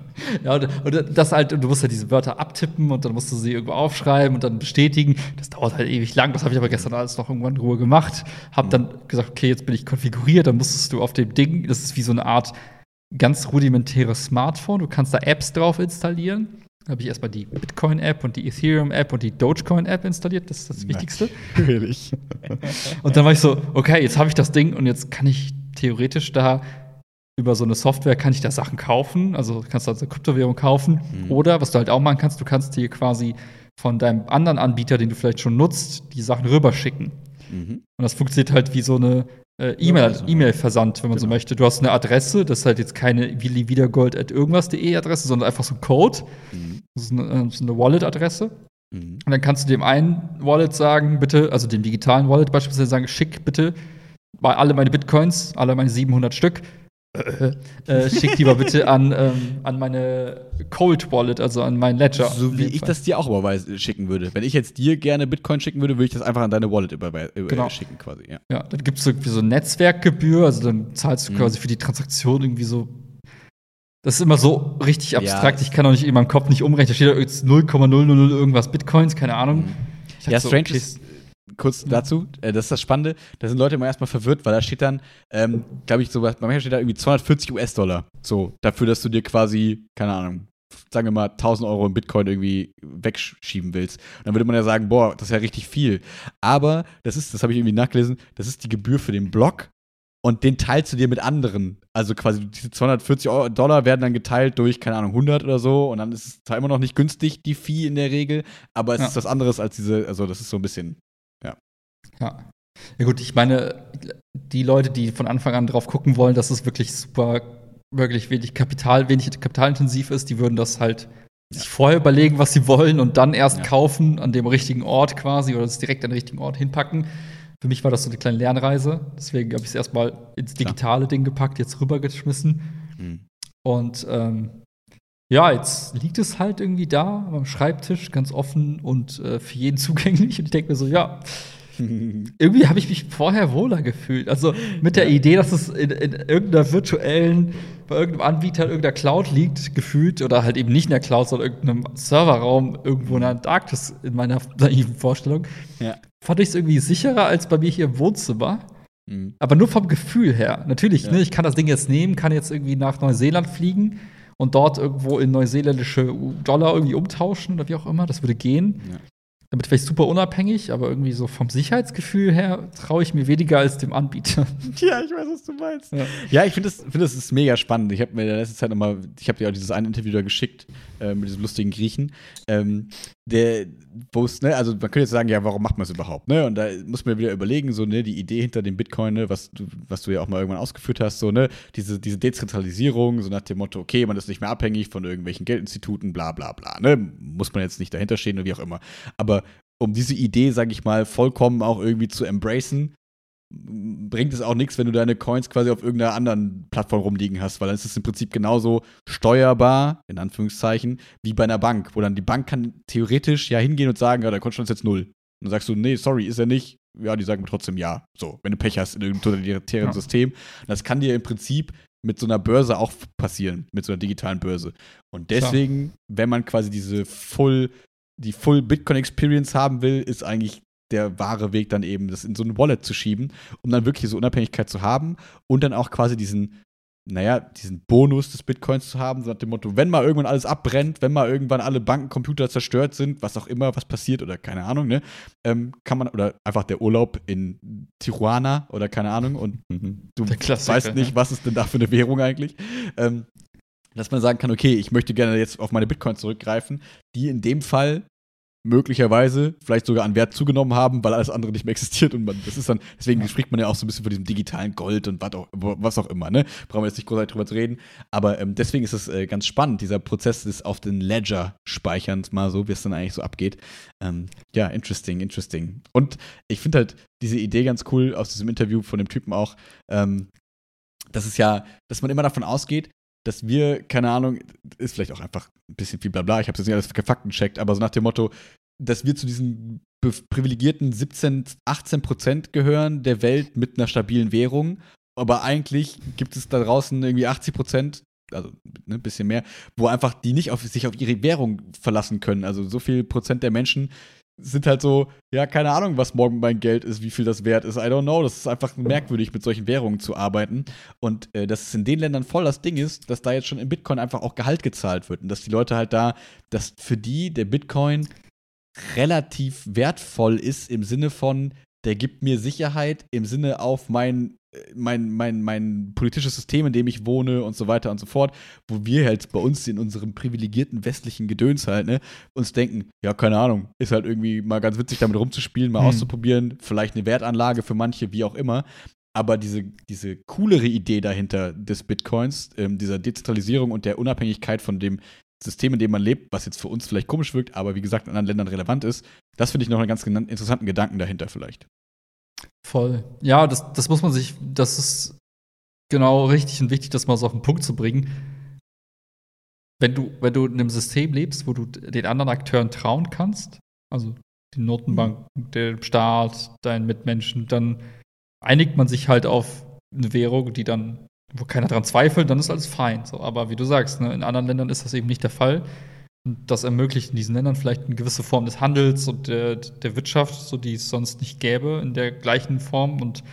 Ja, und, und das halt, und du musst halt diese Wörter abtippen und dann musst du sie irgendwo aufschreiben und dann bestätigen. Das dauert halt ewig lang. Das habe ich aber gestern alles noch irgendwann in Ruhe gemacht. Hab dann gesagt, okay, jetzt bin ich konfiguriert. Dann musstest du auf dem Ding, das ist wie so eine Art ganz rudimentäres Smartphone. Du kannst da Apps drauf installieren. Habe ich erstmal die Bitcoin-App und die Ethereum-App und die Dogecoin-App installiert. Das ist das Wichtigste. Natürlich. Und dann war ich so, okay, jetzt habe ich das Ding und jetzt kann ich theoretisch da über so eine Software kann ich da Sachen kaufen. Also kannst du also eine Kryptowährung kaufen. Mhm. Oder was du halt auch machen kannst, du kannst dir quasi von deinem anderen Anbieter, den du vielleicht schon nutzt, die Sachen rüberschicken. Mhm. Und das funktioniert halt wie so eine äh, E-Mail. E-Mail-Versand, wenn man so Genau. möchte. Du hast eine Adresse, das ist halt jetzt keine Willi Wiedergold at irgendwas.de Adresse, sondern einfach so ein Code. Mhm. Das ist eine, äh, so eine Wallet-Adresse. Mhm. Und dann kannst du dem einen Wallet sagen, bitte, also dem digitalen Wallet beispielsweise sagen, schick bitte bei alle meine Bitcoins, alle meine 700 Stück, äh, äh, schick die mal bitte an, ähm, an meine Cold Wallet, also an mein Ledger. So wie ich das dir auch überweisen schicken würde. Wenn ich jetzt dir gerne Bitcoin schicken würde, würde ich das einfach an deine Wallet überweisen Genau. schicken quasi. Ja. Ja, dann gibt es irgendwie so Netzwerkgebühr, also dann zahlst du Mhm. quasi für die Transaktion irgendwie so. Das ist immer so richtig Ja, abstrakt. es- ich kann auch nicht in meinem Kopf nicht umrechnen. Da steht da jetzt 0,000 irgendwas Bitcoins, keine Ahnung. Mhm. Ja, so, strange okay, ist, kurz Ja. dazu, äh, das ist das Spannende, da sind Leute immer erstmal verwirrt, weil da steht dann, ähm, glaube ich, so, bei mir steht da irgendwie 240 US-Dollar. So, dafür, dass du dir quasi, keine Ahnung, sagen wir mal 1000 Euro in Bitcoin irgendwie wegschieben willst. Und dann würde man ja sagen, boah, das ist ja richtig viel. Aber das ist, das habe ich irgendwie nachgelesen, das ist die Gebühr für den Block und den teilst du dir mit anderen. Also quasi diese 240 Euro, Dollar werden dann geteilt durch, keine Ahnung, 100 oder so und dann ist es zwar immer noch nicht günstig, die Fee in der Regel, aber es Ja. ist was anderes als diese, also das ist so ein bisschen Ja. Ja gut, ich meine, die Leute, die von Anfang an drauf gucken wollen, dass es wirklich super, wirklich wenig Kapital, wenig kapitalintensiv ist, die würden das halt sich vorher überlegen, was sie wollen und dann erst Ja. kaufen an dem richtigen Ort quasi oder es direkt an den richtigen Ort hinpacken. Für mich war das so eine kleine Lernreise, deswegen habe ich es erstmal ins digitale Ding gepackt, jetzt rübergeschmissen Hm. und ähm, ja, jetzt liegt es halt irgendwie da am Schreibtisch, ganz offen und äh, für jeden zugänglich. Und ich denke mir so, ja, irgendwie habe ich mich vorher wohler gefühlt. Also mit der Idee, dass es in, in irgendeiner virtuellen, bei irgendeinem Anbieter in irgendeiner Cloud liegt, gefühlt, oder halt eben nicht in der Cloud, sondern in irgendeinem Serverraum irgendwo in der Antarktis, in meiner naiven Vorstellung, ja. fand ich es irgendwie sicherer als bei mir hier im Wohnzimmer. Mhm. Aber nur vom Gefühl her. Natürlich, ja. ne, ich kann das Ding jetzt nehmen, kann jetzt irgendwie nach Neuseeland fliegen und dort irgendwo in neuseeländische Dollar irgendwie umtauschen oder wie auch immer. Das würde gehen. Damit wäre ich super unabhängig, aber irgendwie so vom Sicherheitsgefühl her traue ich mir weniger als dem Anbieter. Ja, ich weiß, was du meinst. Ja, ja ich finde das, find das ist mega spannend. Ich habe mir in der letzten Zeit nochmal, ich habe dir auch dieses eine Interview da geschickt äh, mit diesem lustigen Griechen. Ähm, der, es, ne, also man könnte jetzt sagen, ja, warum macht man es überhaupt, ne? Und da muss man wieder überlegen, so, ne, die Idee hinter dem Bitcoin, ne, was du, was du ja auch mal irgendwann ausgeführt hast, so, ne, diese, diese Dezentralisierung, so nach dem Motto, okay, man ist nicht mehr abhängig von irgendwelchen Geldinstituten, bla bla bla, ne? Muss man jetzt nicht dahinter stehen oder wie auch immer. Aber um diese Idee, sag ich mal, vollkommen auch irgendwie zu embracen, bringt es auch nichts, wenn du deine Coins quasi auf irgendeiner anderen Plattform rumliegen hast, weil dann ist es im Prinzip genauso steuerbar, in Anführungszeichen, wie bei einer Bank, wo dann die Bank kann theoretisch ja hingehen und sagen, ja, der Kontostand ist jetzt null. Und dann sagst du, nee, sorry, ist er nicht. Ja, die sagen trotzdem ja. So, wenn du Pech hast in irgendeinem totalitären ja. System. Und das kann dir im Prinzip mit so einer Börse auch passieren, mit so einer digitalen Börse. Und deswegen, ja. wenn man quasi diese Full, die Full Bitcoin Experience haben will, ist eigentlich der wahre Weg dann eben, das in so ein Wallet zu schieben, um dann wirklich so Unabhängigkeit zu haben und dann auch quasi diesen, naja, diesen Bonus des Bitcoins zu haben, so nach dem Motto, wenn mal irgendwann alles abbrennt, wenn mal irgendwann alle Bankencomputer zerstört sind, was auch immer, was passiert oder keine Ahnung, ne, ähm, kann man, oder einfach der Urlaub in Tijuana oder keine Ahnung und mhm. du weißt nicht, ne? was ist denn da für eine Währung eigentlich, ähm, dass man sagen kann, okay, ich möchte gerne jetzt auf meine Bitcoins zurückgreifen, die in dem Fall möglicherweise vielleicht sogar an Wert zugenommen haben, weil alles andere nicht mehr existiert und man, das ist dann, deswegen spricht man ja auch so ein bisschen von diesem digitalen Gold und was auch, was auch immer, ne? Brauchen wir jetzt nicht großartig drüber zu reden, aber ähm, deswegen ist es äh, ganz spannend, dieser Prozess des auf den Ledger speicherns mal so, wie es dann eigentlich so abgeht. Ähm, ja, interesting, interesting. Und ich finde halt diese Idee ganz cool aus diesem Interview von dem Typen auch, ähm, das ist ja, dass man immer davon ausgeht, dass wir, keine Ahnung, ist vielleicht auch einfach ein bisschen viel Blabla, ich habe jetzt nicht alles Fakten checkt, aber so nach dem Motto, dass wir zu diesen privilegierten 17, 18 Prozent gehören der Welt mit einer stabilen Währung. Aber eigentlich gibt es da draußen irgendwie 80 Prozent, also ein ne, bisschen mehr, wo einfach die nicht auf, sich auf ihre Währung verlassen können. Also so viel Prozent der Menschen sind halt so, ja, keine Ahnung, was morgen mein Geld ist, wie viel das wert ist. I don't know. Das ist einfach merkwürdig, mit solchen Währungen zu arbeiten. Und äh, dass es in den Ländern voll das Ding ist, dass da jetzt schon in Bitcoin einfach auch Gehalt gezahlt wird. Und dass die Leute halt da, dass für die der Bitcoin relativ wertvoll ist im Sinne von, der gibt mir Sicherheit im Sinne auf mein, mein, mein, mein politisches System, in dem ich wohne und so weiter und so fort, wo wir halt bei uns in unserem privilegierten westlichen Gedöns halt, ne, uns denken, ja, keine Ahnung, ist halt irgendwie mal ganz witzig damit rumzuspielen, mal hm. auszuprobieren, vielleicht eine Wertanlage für manche, wie auch immer. Aber diese, diese coolere Idee dahinter des Bitcoins, ähm, dieser Dezentralisierung und der Unabhängigkeit von dem System, in dem man lebt, was jetzt für uns vielleicht komisch wirkt, aber wie gesagt in anderen Ländern relevant ist, das finde ich noch einen ganz interessanten Gedanken dahinter vielleicht. Voll. Ja, das, das muss man sich, das ist genau richtig und wichtig, das mal so auf den Punkt zu bringen. Wenn du, wenn du in einem System lebst, wo du den anderen Akteuren trauen kannst, also die Notenbank, mhm. der Staat, deinen Mitmenschen, dann einigt man sich halt auf eine Währung, die dann wo keiner dran zweifelt, dann ist alles fein. So, aber wie du sagst, ne, in anderen Ländern ist das eben nicht der Fall. Und das ermöglicht in diesen Ländern vielleicht eine gewisse Form des Handels und der, der Wirtschaft, so die es sonst nicht gäbe, in der gleichen Form. Und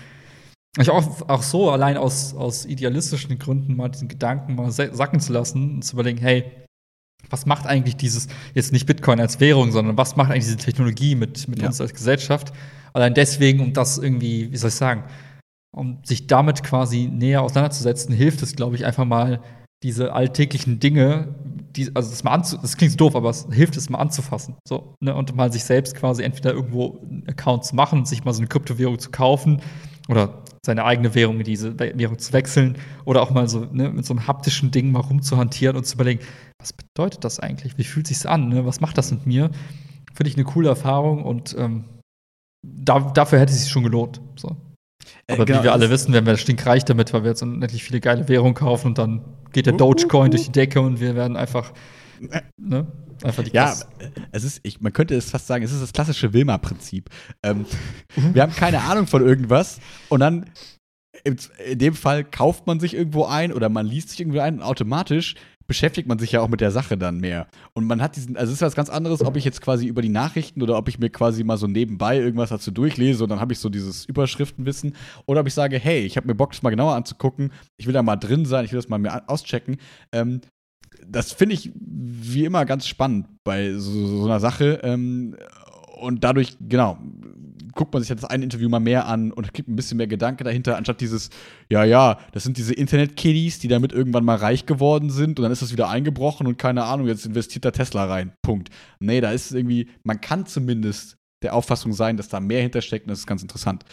ich auch, auch so, allein aus, aus idealistischen Gründen, mal diesen Gedanken mal sacken zu lassen und zu überlegen, hey, was macht eigentlich dieses, jetzt nicht Bitcoin als Währung, sondern was macht eigentlich diese Technologie mit, mit ja. uns als Gesellschaft? Allein deswegen, um das irgendwie, wie soll ich sagen, um sich damit quasi näher auseinanderzusetzen, hilft es, glaube ich, einfach mal diese alltäglichen Dinge, die, also das mal anzu, das klingt doof, aber es hilft es mal anzufassen, so ne? und mal sich selbst quasi entweder irgendwo einen Account zu machen, sich mal so eine Kryptowährung zu kaufen oder seine eigene Währung in diese Währung zu wechseln oder auch mal so ne, mit so einem haptischen Ding mal rumzuhantieren und zu überlegen, was bedeutet das eigentlich? Wie fühlt sich's an? Ne? Was macht das mit mir? Finde ich eine coole Erfahrung und ähm, da, dafür hätte es sich schon gelohnt. So. Äh, Aber äh, genau, wie wir alle wissen, werden wir stinkreich damit, weil wir jetzt unendlich viele geile Währungen kaufen und dann geht der Dogecoin durch die Decke und wir werden einfach, ne? Einfach die Ja, es ist, ich, man könnte es fast sagen, es ist das klassische Wilma-Prinzip. Ähm, wir haben keine Ahnung von irgendwas und dann in dem Fall kauft man sich irgendwo ein oder man liest sich irgendwo ein und automatisch beschäftigt man sich ja auch mit der Sache dann mehr. Und man hat diesen, also es ist was ganz anderes, ob ich jetzt quasi über die Nachrichten oder ob ich mir quasi mal so nebenbei irgendwas dazu durchlese und dann habe ich so dieses Überschriftenwissen oder ob ich sage, hey, ich habe mir Bock, das mal genauer anzugucken, ich will da mal drin sein, ich will das mal mehr auschecken. Ähm, das finde ich wie immer ganz spannend bei so, so einer Sache. Ähm, und dadurch, genau, guckt man sich das eine Interview mal mehr an und kriegt ein bisschen mehr Gedanke dahinter, anstatt dieses, ja, ja, das sind diese Internet-Kiddies, die damit irgendwann mal reich geworden sind und dann ist das wieder eingebrochen und keine Ahnung, jetzt investiert da Tesla rein. Punkt. Nee, da ist irgendwie, man kann zumindest der Auffassung sein, dass da mehr hintersteckt und das ist ganz interessant.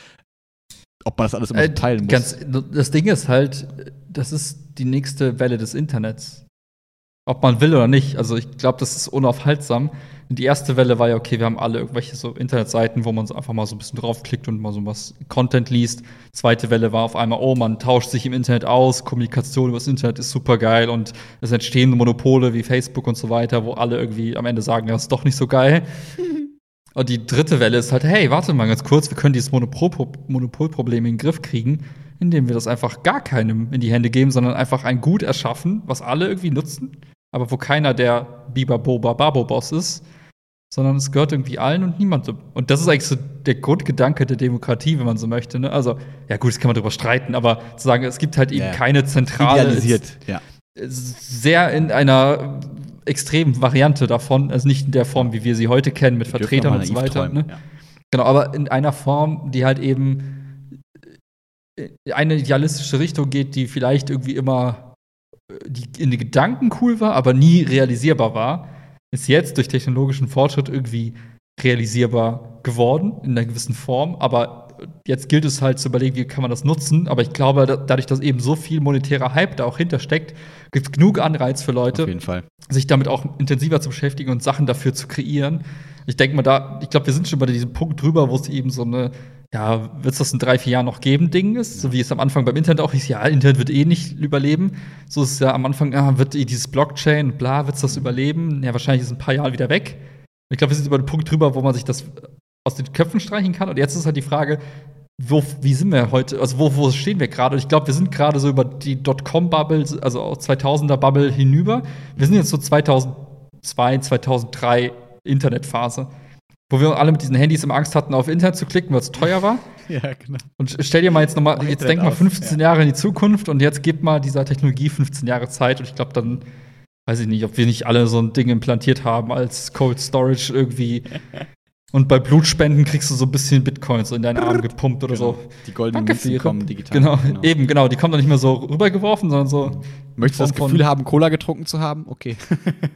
Ob man das alles immer äh, teilen muss. Ganz, das Ding ist halt, das ist die nächste Welle des Internets. Ob man will oder nicht. Also ich glaube, das ist unaufhaltsam die erste Welle war ja, okay, wir haben alle irgendwelche so Internetseiten, wo man so einfach mal so ein bisschen draufklickt und mal so was Content liest. Zweite Welle war auf einmal, oh, man tauscht sich im Internet aus, Kommunikation über das Internet ist super geil und es entstehen Monopole wie Facebook und so weiter, wo alle irgendwie am Ende sagen, das ist doch nicht so geil. und die dritte Welle ist halt, hey, warte mal ganz kurz, wir können dieses Monopol Monopolproblem in den Griff kriegen, indem wir das einfach gar keinem in die Hände geben, sondern einfach ein Gut erschaffen, was alle irgendwie nutzen, aber wo keiner der Biber Boba Babo Boss ist sondern es gehört irgendwie allen und niemandem. Und das ist eigentlich so der Grundgedanke der Demokratie, wenn man so möchte. Ne? Also, ja gut, das kann man darüber streiten, aber zu sagen, es gibt halt eben ja. keine zentrale. Idealisiert, ja. Sehr in einer extremen Variante davon, also nicht in der Form, wie wir sie heute kennen, mit wir Vertretern und so weiter. Ne? Ja. Genau, aber in einer Form, die halt eben eine idealistische Richtung geht, die vielleicht irgendwie immer die in den Gedanken cool war, aber nie realisierbar war ist jetzt durch technologischen Fortschritt irgendwie realisierbar geworden in einer gewissen Form, aber jetzt gilt es halt zu überlegen, wie kann man das nutzen. Aber ich glaube, dadurch, dass eben so viel monetärer Hype da auch hintersteckt, gibt es genug Anreiz für Leute, sich damit auch intensiver zu beschäftigen und Sachen dafür zu kreieren. Ich denke mal, da, ich glaube, wir sind schon bei diesem Punkt drüber, wo es eben so eine ja, wird es das in drei, vier Jahren noch geben, Ding ist, so wie es am Anfang beim Internet auch hieß, ja, Internet wird eh nicht überleben. So ist es ja am Anfang, ja, wird eh dieses Blockchain, bla, wird es das überleben? Ja, wahrscheinlich ist es ein paar Jahre wieder weg. Ich glaube, wir sind über den Punkt drüber, wo man sich das aus den Köpfen streichen kann. Und jetzt ist halt die Frage, wo, wie sind wir heute, also wo, wo stehen wir gerade? Und ich glaube, wir sind gerade so über die Dotcom-Bubble, also 2000er-Bubble hinüber. Wir sind jetzt so 2002, 2003 Internetphase wo wir alle mit diesen Handys immer Angst hatten, auf Internet zu klicken, weil es teuer war. ja, genau. Und stell dir mal jetzt nochmal, jetzt denk mal 15 ja. Jahre in die Zukunft und jetzt gib mal dieser Technologie 15 Jahre Zeit und ich glaube, dann weiß ich nicht, ob wir nicht alle so ein Ding implantiert haben als Cold Storage irgendwie Und bei Blutspenden kriegst du so ein bisschen Bitcoins in deinen Arm gepumpt oder genau. so. Die goldenen Münzen kommen digital. Genau, genau, eben, genau. Die kommen dann nicht mehr so rübergeworfen, sondern so. Möchtest du das Gefühl haben, Cola getrunken zu haben? Okay.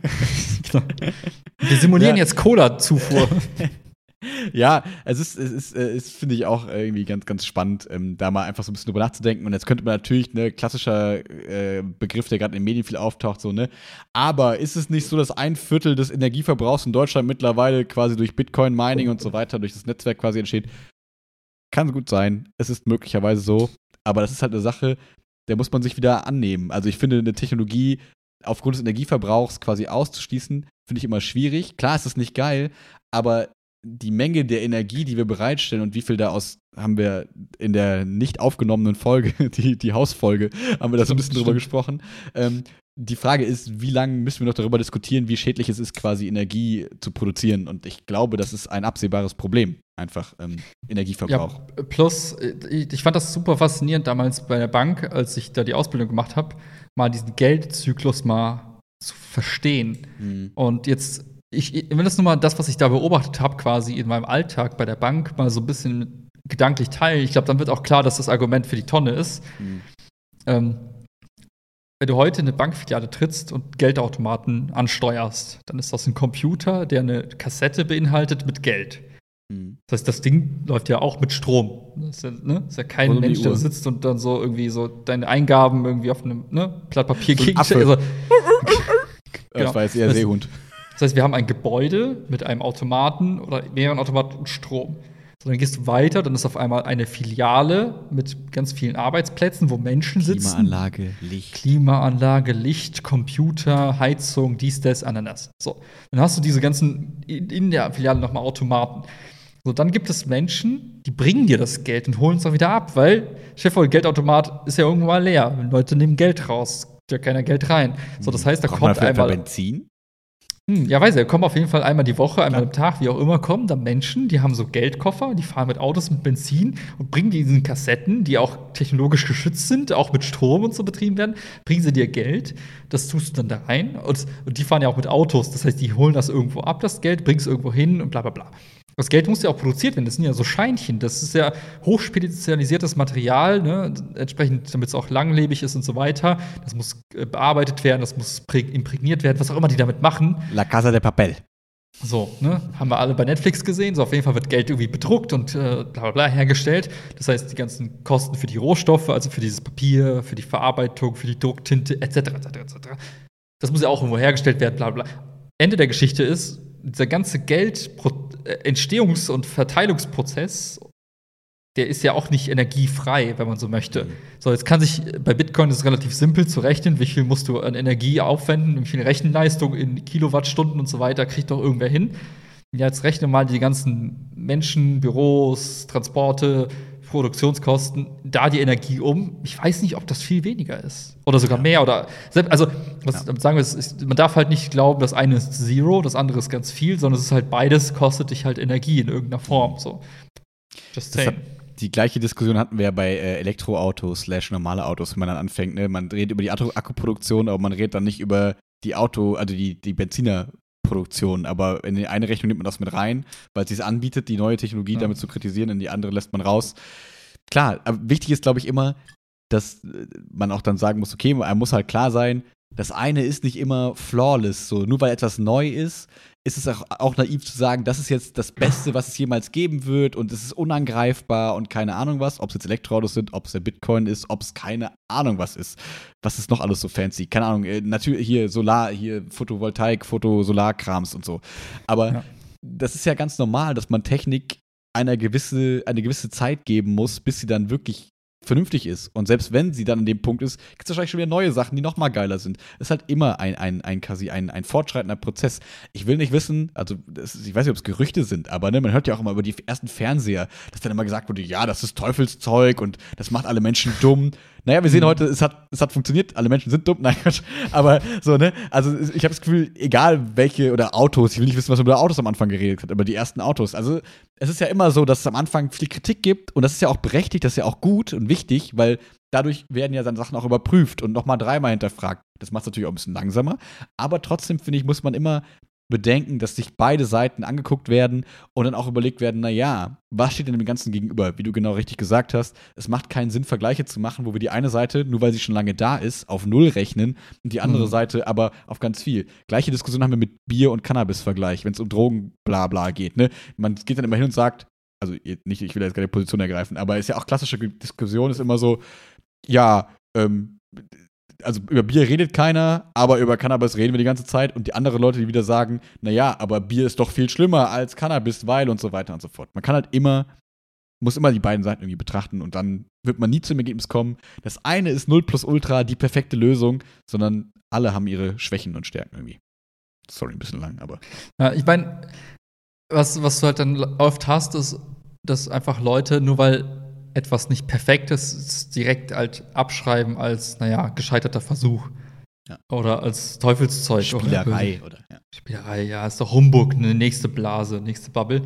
genau. Wir simulieren ja. jetzt Cola-Zufuhr. ja, es ist, es ist, äh, es finde ich auch irgendwie ganz, ganz spannend, ähm, da mal einfach so ein bisschen drüber nachzudenken. Und jetzt könnte man natürlich, ne, klassischer äh, Begriff, der gerade in den Medien viel auftaucht, so, ne. Aber ist es nicht so, dass ein Viertel des Energieverbrauchs in Deutschland mittlerweile quasi durch Bitcoin-Mining und so weiter, durch das Netzwerk quasi entsteht? Kann gut sein. Es ist möglicherweise so. Aber das ist halt eine Sache, der muss man sich wieder annehmen. Also ich finde, eine Technologie aufgrund des Energieverbrauchs quasi auszuschließen, finde ich immer schwierig. Klar ist es nicht geil, aber die Menge der Energie, die wir bereitstellen und wie viel da aus haben wir in der nicht aufgenommenen Folge, die, die Hausfolge, haben wir da so ein bisschen drüber gesprochen. Ähm, die Frage ist, wie lange müssen wir noch darüber diskutieren, wie schädlich es ist, quasi Energie zu produzieren? Und ich glaube, das ist ein absehbares Problem, einfach ähm, Energieverbrauch. Ja, plus, äh, ich fand das super faszinierend damals bei der Bank, als ich da die Ausbildung gemacht habe, mal diesen Geldzyklus mal zu verstehen. Mhm. Und jetzt ich, ich will das nur mal das, was ich da beobachtet habe, quasi in meinem Alltag bei der Bank, mal so ein bisschen gedanklich teilen. Ich glaube, dann wird auch klar, dass das Argument für die Tonne ist. Mhm. Ähm, wenn du heute in eine Bankfiliale trittst und Geldautomaten ansteuerst, dann ist das ein Computer, der eine Kassette beinhaltet mit Geld. Mhm. Das heißt, das Ding läuft ja auch mit Strom. Das ist ja, ne? das ist ja kein Oder Mensch, der sitzt und dann so irgendwie so deine Eingaben irgendwie auf einem ne, Blatt Papier so gegen. Also, genau. Das war jetzt eher Seehund. Das heißt, wir haben ein Gebäude mit einem Automaten oder mehreren Automaten und Strom. So, dann gehst du weiter, dann ist auf einmal eine Filiale mit ganz vielen Arbeitsplätzen, wo Menschen sitzen. Klimaanlage, Licht. Klimaanlage, Licht, Computer, Heizung, dies, das, Ananas. So, dann hast du diese ganzen in der Filiale nochmal Automaten. So, dann gibt es Menschen, die bringen dir das Geld und holen es dann wieder ab, weil, Chef, Geldautomat ist ja irgendwann mal leer. Leute nehmen Geld raus ja keiner Geld rein. So, das heißt, da Braucht man kommt etwa einmal. Benzin? Hm, ja, weiß ich, da kommen auf jeden Fall einmal die Woche, einmal Klar. am Tag, wie auch immer, kommen da Menschen, die haben so Geldkoffer, die fahren mit Autos mit Benzin und bringen diesen Kassetten, die auch technologisch geschützt sind, auch mit Strom und so betrieben werden, bringen sie dir Geld, das tust du dann da rein und, und die fahren ja auch mit Autos, das heißt, die holen das irgendwo ab, das Geld, bringen es irgendwo hin und bla bla bla. Das Geld muss ja auch produziert werden, das sind ja so Scheinchen, das ist ja hochspezialisiertes Material, ne? entsprechend, damit es auch langlebig ist und so weiter. Das muss äh, bearbeitet werden, das muss prä- imprägniert werden, was auch immer die damit machen. La Casa de Papel. So, ne, haben wir alle bei Netflix gesehen. So, auf jeden Fall wird Geld irgendwie bedruckt und äh, bla bla bla hergestellt. Das heißt, die ganzen Kosten für die Rohstoffe, also für dieses Papier, für die Verarbeitung, für die Drucktinte, etc., etc., etc. Das muss ja auch irgendwo hergestellt werden, bla bla. Ende der Geschichte ist, dieser ganze Geld-Entstehungs- und Verteilungsprozess, der ist ja auch nicht energiefrei, wenn man so möchte. So, jetzt kann sich bei Bitcoin ist es relativ simpel zu rechnen, wie viel musst du an Energie aufwenden, wie viel Rechenleistung in Kilowattstunden und so weiter kriegt doch irgendwer hin. Ja, jetzt rechne mal die ganzen Menschen, Büros, Transporte, Produktionskosten, da die Energie um. Ich weiß nicht, ob das viel weniger ist. Oder sogar mehr. Oder selbst, also, was damit sagen wir, ist, man darf halt nicht glauben, das eine ist Zero, das andere ist ganz viel, sondern es ist halt beides, kostet dich halt Energie in irgendeiner Form. So. Just saying. die gleiche Diskussion hatten wir ja bei äh, Elektroautos slash normale Autos, wenn man dann anfängt. Ne? Man redet über die Akku- Akkuproduktion, aber man redet dann nicht über die Auto, also die, die Benzinerproduktion. Aber in die eine Rechnung nimmt man das mit rein, weil sie es anbietet, die neue Technologie Ja. damit zu kritisieren, in die andere lässt man raus. Klar, aber wichtig ist, glaube ich, immer, dass äh, man auch dann sagen muss, okay, man muss halt klar sein, das eine ist nicht immer flawless. So, nur weil etwas neu ist, ist es auch, auch naiv zu sagen, das ist jetzt das Beste, was es jemals geben wird und es ist unangreifbar und keine Ahnung was, ob es jetzt Elektroautos sind, ob es der Bitcoin ist, ob es keine Ahnung was ist. Was ist noch alles so fancy? Keine Ahnung, äh, natürlich hier Solar, hier Photovoltaik, Foto-Solarkrams und so. Aber Ja. das ist ja ganz normal, dass man Technik eine gewisse, eine gewisse Zeit geben muss, bis sie dann wirklich vernünftig ist. Und selbst wenn sie dann an dem Punkt ist, gibt es wahrscheinlich schon wieder neue Sachen, die noch mal geiler sind. Es ist halt immer ein, ein, ein, quasi ein, ein fortschreitender Prozess. Ich will nicht wissen, also ist, ich weiß nicht, ob es Gerüchte sind, aber ne, man hört ja auch immer über die ersten Fernseher, dass dann immer gesagt wurde, ja, das ist Teufelszeug und das macht alle Menschen dumm. Naja, wir sehen Mhm. heute, es hat, es hat funktioniert, alle Menschen sind dumm, nein, Quatsch. aber so, ne, also ich habe das Gefühl, egal welche, oder Autos, ich will nicht wissen, was man über Autos am Anfang geredet hat, über die ersten Autos, also es ist ja immer so, dass es am Anfang viel Kritik gibt und das ist ja auch berechtigt, das ist ja auch gut und wichtig, weil dadurch werden ja dann Sachen auch überprüft und nochmal dreimal hinterfragt. Das macht es natürlich auch ein bisschen langsamer, aber trotzdem finde ich, muss man immer bedenken, dass sich beide Seiten angeguckt werden und dann auch überlegt werden, na ja, was steht denn dem Ganzen gegenüber? Wie du genau richtig gesagt hast, es macht keinen Sinn, Vergleiche zu machen, wo wir die eine Seite, nur weil sie schon lange da ist, auf Null rechnen und die andere Mhm. Seite aber auf ganz viel. Gleiche Diskussion haben wir mit Bier- und Cannabis-Vergleich, wenn es um Drogen, bla bla geht. Ne? Man geht dann immer hin und sagt, also nicht, ich will jetzt keine Position ergreifen, aber ist ja auch klassische Diskussion, ist immer so, ja, ähm, also über Bier redet keiner, aber über Cannabis reden wir die ganze Zeit und die anderen Leute, die wieder sagen, naja, aber Bier ist doch viel schlimmer als Cannabis, weil und so weiter und so fort. Man kann halt immer, muss immer die beiden Seiten irgendwie betrachten und dann wird man nie zum Ergebnis kommen, das eine ist 0 plus Ultra die perfekte Lösung, sondern alle haben ihre Schwächen und Stärken irgendwie. Sorry, ein bisschen lang, aber. Ja, ich meine, was, was du halt dann oft hast, ist, dass einfach Leute, nur weil etwas nicht perfekt ist, es direkt halt abschreiben als, naja, gescheiterter Versuch. Ja. Oder als Teufelszeug. Spielerei oder, ja. Spielerei, ja, ist doch Humbug, eine nächste Blase, nächste Bubble.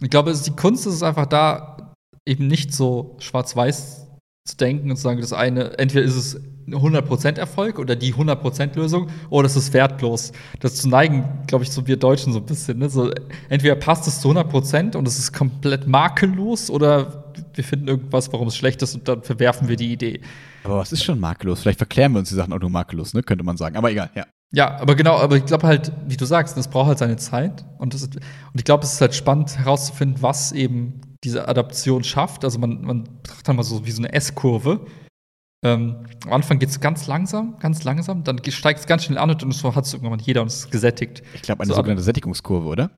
Ich glaube, die Kunst ist es einfach da, eben nicht so schwarz-weiß zu denken und zu sagen, das eine, entweder ist es ein 100% Erfolg oder die 100% Lösung oder es ist wertlos. Das zu neigen, glaube ich, so wir Deutschen so ein bisschen. Ne? So, entweder passt es zu 100% und es ist komplett makellos oder wir finden irgendwas, warum es schlecht ist und dann verwerfen wir die Idee. Aber was ist schon makellos? Vielleicht verklären wir uns die Sachen auch nur makellos, ne? Könnte man sagen. Aber egal, ja. Ja, aber genau, aber ich glaube halt, wie du sagst, das braucht halt seine Zeit. Und, das und ich glaube, es ist halt spannend herauszufinden, was eben diese Adaption schafft. Also man, man betrachtet mal so wie so eine S-Kurve. Ähm, am Anfang geht es ganz langsam, ganz langsam, dann steigt es ganz schnell an und dann hat es irgendwann jeder und es ist gesättigt. Ich glaube, eine So, sogenannte Sättigungskurve, oder?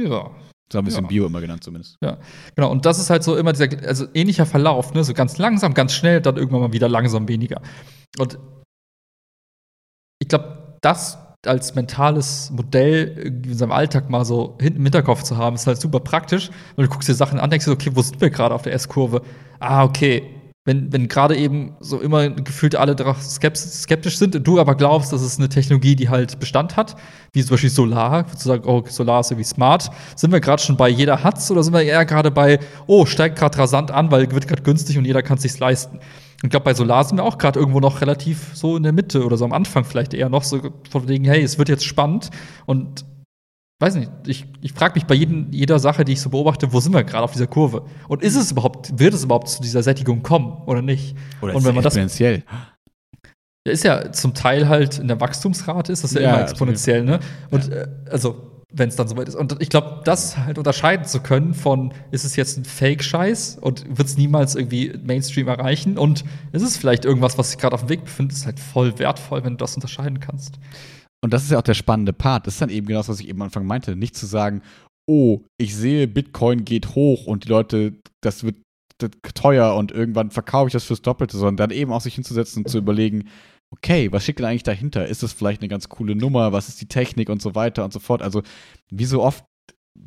Ja, So haben wir es im Ja. Bio immer genannt, zumindest. genau. Und das ist halt so immer dieser, also ähnlicher Verlauf, ne? So ganz langsam, ganz schnell, dann irgendwann mal wieder langsam weniger. Und ich glaube, das als mentales Modell in seinem Alltag mal so hinten im Hinterkopf zu haben, ist halt super praktisch. Weil du guckst dir Sachen an, denkst dir, okay, wo sind wir gerade auf der S-Kurve? Ah, okay. Wenn, wenn gerade eben so immer gefühlt alle skeptisch sind, du aber glaubst, dass es eine Technologie, die halt Bestand hat, wie zum Beispiel Solar, zu sagen, oh, Solar ist irgendwie smart, sind wir gerade schon bei jeder hat's oder sind wir eher gerade bei, oh, steigt gerade rasant an, weil wird gerade günstig und jeder kann es sich leisten. Ich glaube, bei Solar sind wir auch gerade irgendwo noch relativ so in der Mitte oder so am Anfang vielleicht eher noch so von wegen, hey, es wird jetzt spannend und weiß nicht, ich, ich frage mich bei jedem, jeder Sache, die ich so beobachte, wo sind wir gerade auf dieser Kurve? Und ist es überhaupt, wird es überhaupt zu dieser Sättigung kommen oder nicht? Oder und wenn man das exponentiell. Ja, ist ja zum Teil halt in der Wachstumsrate ist das ja, Ja, immer exponentiell, ne? Und äh, also, wenn es dann soweit ist. Und ich glaube, das halt unterscheiden zu können von, ist es jetzt ein Fake-Scheiß und wird es niemals irgendwie Mainstream erreichen? Und ist es vielleicht irgendwas, was sich gerade auf dem Weg befindet, ist halt voll wertvoll, wenn du das unterscheiden kannst. Und das ist ja auch der spannende Part. Das ist dann eben genau das, was ich eben am Anfang meinte. Nicht zu sagen, oh, ich sehe, Bitcoin geht hoch und die Leute, das wird teuer und irgendwann verkaufe ich das fürs Doppelte, sondern dann eben auch sich hinzusetzen und zu überlegen, okay, was steckt denn eigentlich dahinter? Ist das vielleicht eine ganz coole Nummer? Was ist die Technik und so weiter und so fort? Also, wie so oft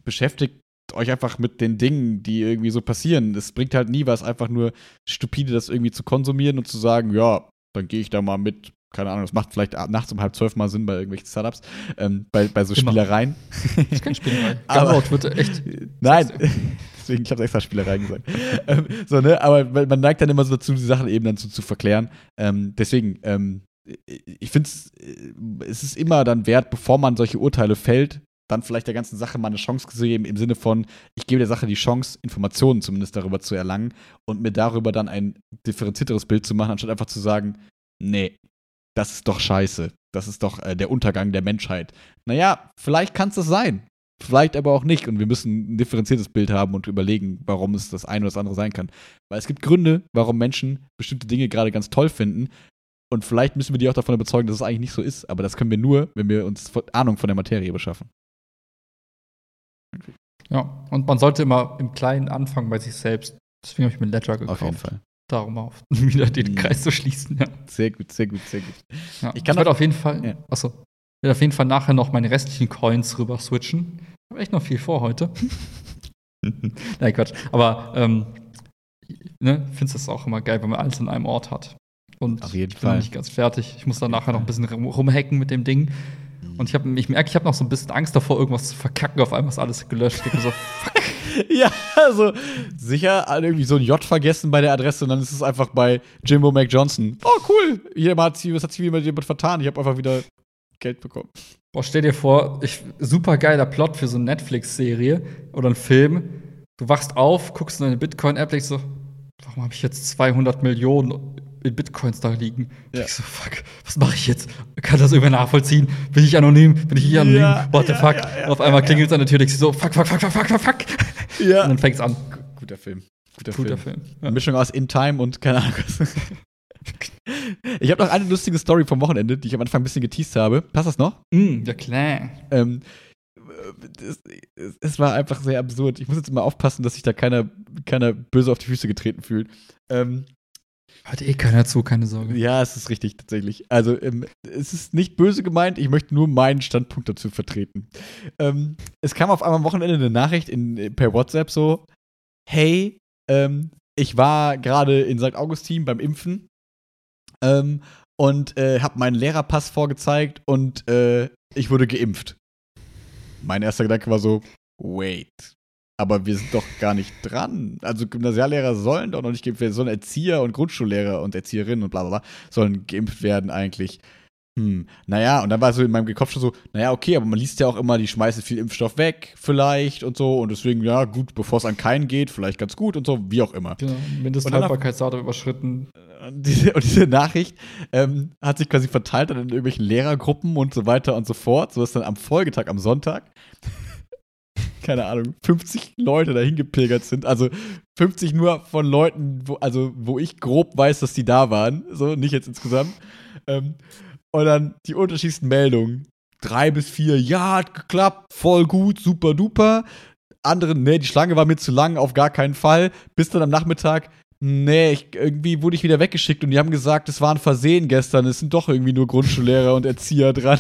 beschäftigt euch einfach mit den Dingen, die irgendwie so passieren. Es bringt halt nie was, einfach nur stupide das irgendwie zu konsumieren und zu sagen, ja, dann gehe ich da mal mit keine Ahnung, das macht vielleicht nachts um halb zwölf mal Sinn bei irgendwelchen Startups, ähm, bei, bei so Immer. Spielereien. Das ist kein Spiel. Aber- wird echt. Nein, deswegen, ich habe extra Spielereien gesagt. ähm, so, ne, aber man neigt dann immer so dazu, die Sachen eben dann zu, zu verklären. Ähm, deswegen, ähm, ich finde es, es ist immer dann wert, bevor man solche Urteile fällt, dann vielleicht der ganzen Sache mal eine Chance zu geben, im Sinne von, ich gebe der Sache die Chance, Informationen zumindest darüber zu erlangen und mir darüber dann ein differenzierteres Bild zu machen, anstatt einfach zu sagen, nee, das ist doch scheiße. Das ist doch äh, der Untergang der Menschheit. Naja, vielleicht kann es das sein. Vielleicht aber auch nicht. Und wir müssen ein differenziertes Bild haben und überlegen, warum es das eine oder das andere sein kann. Weil es gibt Gründe, warum Menschen bestimmte Dinge gerade ganz toll finden. Und vielleicht müssen wir die auch davon überzeugen, dass es eigentlich nicht so ist. Aber das können wir nur, wenn wir uns Ahnung von der Materie beschaffen. Ja, und man sollte immer im Kleinen anfangen bei sich selbst. Deswegen habe ich mir Ledger gekauft. Auf jeden Fall. Darum auf, wieder den Mhm. Kreis zu schließen. Ja. Sehr gut, sehr gut, sehr gut. Ja. Ich Ich, kann werde auch- auf jeden Fall, Ja. achso, ich werde auf jeden Fall nachher noch meine restlichen Coins rüber switchen. Ich habe echt noch viel vor heute. Nein, Quatsch. Aber ähm, ne, finde das auch immer geil, wenn man alles an einem Ort hat. Und Auf jeden ich bin noch Fall. nicht ganz fertig. Ich muss dann nachher noch ein bisschen rum- rumhacken mit dem Ding. Und ich, hab, ich merke, ich habe noch so ein bisschen Angst davor, irgendwas zu verkacken. Auf einmal ist alles gelöscht. Ich mir so, Ja, also sicher irgendwie so ein J vergessen bei der Adresse und dann ist es einfach bei Jimbo Mac Johnson. Oh, cool. Jemand hat was hat sich jemand jemand vertan? Ich habe einfach wieder Geld bekommen. Boah, stell dir vor, super geiler Plot für so eine Netflix-Serie oder einen Film. Du wachst auf, guckst in deine Bitcoin-App, denkst so, warum habe ich jetzt 200 Millionen in Bitcoins da liegen? Ja. Ich so, fuck, was mache ich jetzt? Kann das irgendwer nachvollziehen? Bin ich anonym? Bin ich nicht anonym? Ja, What the ja, fuck? ja, auf einmal klingelt es an der Tür, denkst du so, fuck, fuck, fuck, fuck, fuck, fuck, fuck. Ja. Und dann fängt's an. Guter Film. Guter, Guter Film. Film. Eine Mischung aus In Time und keine Ahnung was. Ich habe noch eine lustige Story vom Wochenende, die ich am Anfang ein bisschen geteased habe. Passt das noch? Mm, ja klar. Ähm, es, es- es war einfach sehr absurd. Ich muss jetzt mal aufpassen, dass sich da keiner, keiner böse auf die Füße getreten fühlt. Ähm, Hört eh keiner zu, keine Sorge. ja, es ist richtig, tatsächlich. Also, ähm, es ist nicht böse gemeint, ich möchte nur meinen Standpunkt dazu vertreten. Ähm, es kam auf einmal am Wochenende eine Nachricht in, per WhatsApp so: Hey, ähm, ich war gerade in St. Augustin beim Impfen ähm, und äh, habe meinen Lehrerpass vorgezeigt und äh, ich wurde geimpft. Mein erster Gedanke war so: Wait. Aber wir sind doch gar nicht dran. Also Gymnasiallehrer sollen doch noch nicht geimpft werden, sondern Erzieher und Grundschullehrer und Erzieherinnen und bla bla bla sollen geimpft werden eigentlich. Hm, naja, und dann war so in meinem Kopf schon so, naja, okay, aber man liest ja auch immer, die schmeißen viel Impfstoff weg, vielleicht und so. Und deswegen, ja, gut, bevor es an keinen geht, vielleicht ganz gut und so, wie auch immer. Genau, Mindesthaltbarkeitsdatum überschritten. Und diese, und diese Nachricht ähm, hat sich quasi verteilt dann in irgendwelchen Lehrergruppen und so weiter und so fort, sodass dann am Folgetag, am Sonntag, keine Ahnung, 50 Leute dahin gepilgert sind. Also 50 nur von Leuten, wo, also wo ich grob weiß, dass die da waren, so, nicht jetzt insgesamt. Ähm, und dann die unterschiedlichsten Meldungen. Drei bis vier, ja, hat geklappt, voll gut, super duper. Andere, nee, die Schlange war mir zu lang, auf gar keinen Fall. Bis dann am Nachmittag, nee, ich, irgendwie wurde ich wieder weggeschickt und die haben gesagt, es war ein Versehen gestern, es sind doch irgendwie nur Grundschullehrer und Erzieher dran.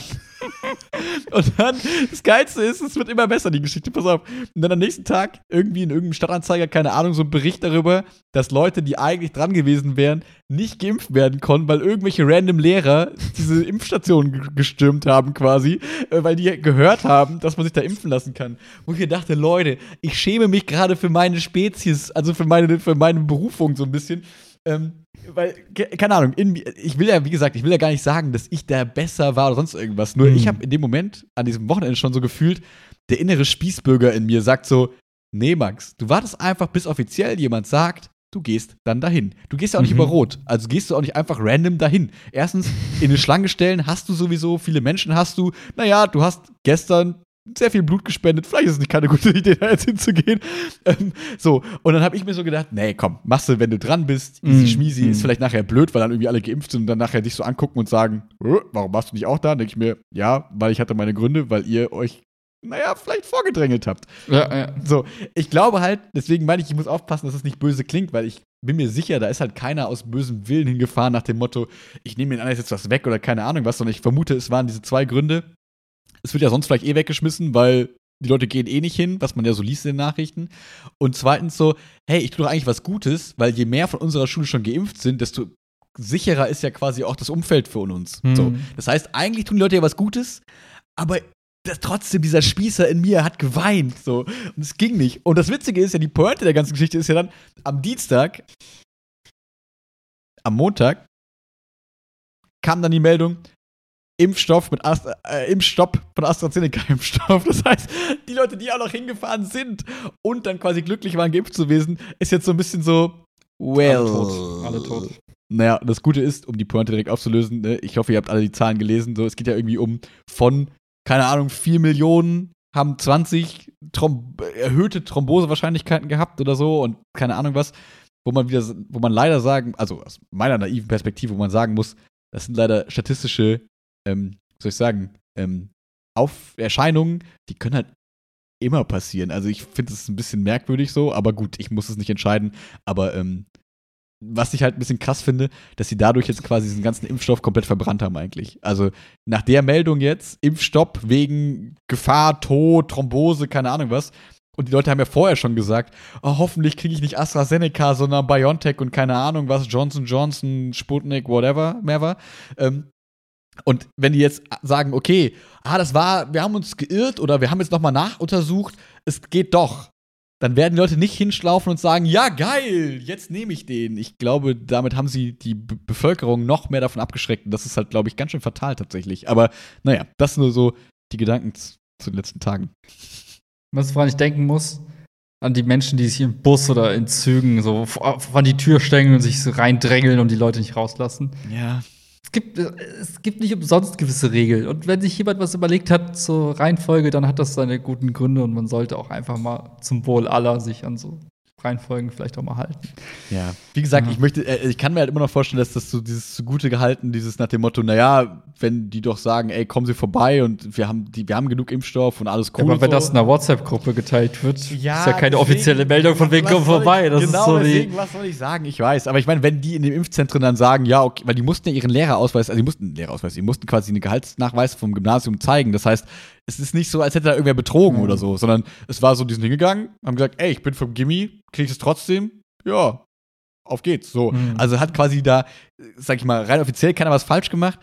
Und dann, das Geilste ist, es wird immer besser, die Geschichte, pass auf. Und dann am nächsten Tag irgendwie in irgendeinem Stadtanzeiger, keine Ahnung, so ein Bericht darüber, dass Leute, die eigentlich dran gewesen wären, nicht geimpft werden konnten, weil irgendwelche random Lehrer diese Impfstation gestürmt haben quasi, äh, weil die gehört haben, dass man sich da impfen lassen kann. Wo ich mir dachte, Leute, ich schäme mich gerade für meine Spezies, also für meine, für meine Berufung so ein bisschen. Ähm, weil, keine Ahnung, in, ich will ja, wie gesagt, ich will ja gar nicht sagen, dass ich da besser war oder sonst irgendwas. Nur mhm. ich habe in dem Moment, an diesem Wochenende schon so gefühlt, der innere Spießbürger in mir sagt so, nee, Max, du wartest einfach, bis offiziell jemand sagt, du gehst dann dahin. Du gehst ja auch nicht mhm. über Rot. Also gehst du auch nicht einfach random dahin. Erstens, in eine Schlange stellen hast du sowieso, viele Menschen hast du. Naja, du hast gestern sehr viel Blut gespendet. Vielleicht ist es nicht keine gute Idee, da jetzt hinzugehen. Ähm, so, und dann habe ich mir so gedacht, nee, komm, machst du, wenn du dran bist. Easy mm, schmiesi, mm. ist vielleicht nachher blöd, weil dann irgendwie alle geimpft sind und dann nachher dich so angucken und sagen, warum warst du nicht auch da? Denke ich mir, ja, weil ich hatte meine Gründe, weil ihr euch naja, vielleicht vorgedrängelt habt. Ja, ja. So, ich glaube halt, deswegen meine ich, ich muss aufpassen, dass es nicht böse klingt, weil ich bin mir sicher, da ist halt keiner aus bösem Willen hingefahren nach dem Motto, ich nehme mir alles jetzt was weg oder keine Ahnung was, sondern ich vermute, es waren diese zwei Gründe es wird ja sonst vielleicht eh weggeschmissen, weil die Leute gehen eh nicht hin, was man ja so liest in den Nachrichten. Und zweitens so, hey, ich tue doch eigentlich was Gutes, weil je mehr von unserer Schule schon geimpft sind, desto sicherer ist ja quasi auch das Umfeld für uns. Mhm. So. Das heißt, eigentlich tun die Leute ja was Gutes, aber das, trotzdem, dieser Spießer in mir hat geweint. So. Und es ging nicht. Und das Witzige ist ja, die Pointe der ganzen Geschichte ist ja dann am Dienstag, am Montag, kam dann die Meldung, Impfstoff mit Astra, äh, Impfstopp von AstraZeneca-Impfstoff. Das heißt, die Leute, die auch noch hingefahren sind und dann quasi glücklich waren, geimpft zu werden, ist jetzt so ein bisschen so, well. Alle tot. Alle tot. Naja, das Gute ist, um die Pointe direkt aufzulösen, ne, ich hoffe, ihr habt alle die Zahlen gelesen. So, es geht ja irgendwie um von, keine Ahnung, 4 Millionen haben 20 Throm erhöhte Thrombosewahrscheinlichkeiten gehabt oder so und keine Ahnung was, wo man wieder, wo man leider sagen, also aus meiner naiven Perspektive, wo man sagen muss, das sind leider statistische ähm, soll ich sagen, ähm, auf Erscheinungen, die können halt immer passieren. Also ich finde es ein bisschen merkwürdig so, aber gut, ich muss es nicht entscheiden. Aber ähm, was ich halt ein bisschen krass finde, dass sie dadurch jetzt quasi diesen ganzen Impfstoff komplett verbrannt haben eigentlich. Also nach der Meldung jetzt, Impfstopp wegen Gefahr, Tod, Thrombose, keine Ahnung was. Und die Leute haben ja vorher schon gesagt, oh, hoffentlich kriege ich nicht AstraZeneca, sondern BioNTech und keine Ahnung was, Johnson Johnson, Sputnik, whatever, mehr war. Ähm, und wenn die jetzt sagen, okay, ah, das war, wir haben uns geirrt oder wir haben jetzt nochmal nachuntersucht, es geht doch, dann werden die Leute nicht hinschlaufen und sagen, ja, geil, jetzt nehme ich den. Ich glaube, damit haben sie die B Bevölkerung noch mehr davon abgeschreckt. Und das ist halt, glaube ich, ganz schön fatal tatsächlich. Aber naja, das sind nur so die Gedanken zu den letzten Tagen. Was woran ich denken muss, an die Menschen, die sich im Bus oder in Zügen so vor die Tür stängeln und sich so reindrängeln und die Leute nicht rauslassen. Ja gibt, es gibt nicht umsonst gewisse Regeln. Und wenn sich jemand was überlegt hat zur Reihenfolge, dann hat das seine guten Gründe und man sollte auch einfach mal zum Wohl aller sich an so Reihenfolgen vielleicht auch mal halten. Ja, wie gesagt, ja. ich möchte, äh, ich kann mir halt immer noch vorstellen, dass das so dieses zugute gehalten, dieses nach dem Motto, naja, wenn die doch sagen, ey, kommen Sie vorbei und wir haben, die, wir haben genug Impfstoff und alles cool. Ja, aber wenn so. das in einer WhatsApp-Gruppe geteilt wird, ist ja keine deswegen, offizielle Meldung von wegen, komm vorbei. Das genau, ist so deswegen, was soll ich sagen? Ich weiß. Aber ich meine, wenn die in den Impfzentren dann sagen, ja, okay, weil die mussten ja ihren Lehrerausweis, also die mussten einen Lehrerausweis, die mussten quasi einen Gehaltsnachweis vom Gymnasium zeigen. Das heißt, es ist nicht so, als hätte da irgendwer betrogen mhm. oder so, sondern es war so, die sind hingegangen, haben gesagt, ey, ich bin vom Gimmi, krieg ich es trotzdem? Ja, auf geht's. So. Mhm. Also hat quasi da, sag ich mal, rein offiziell keiner was falsch gemacht.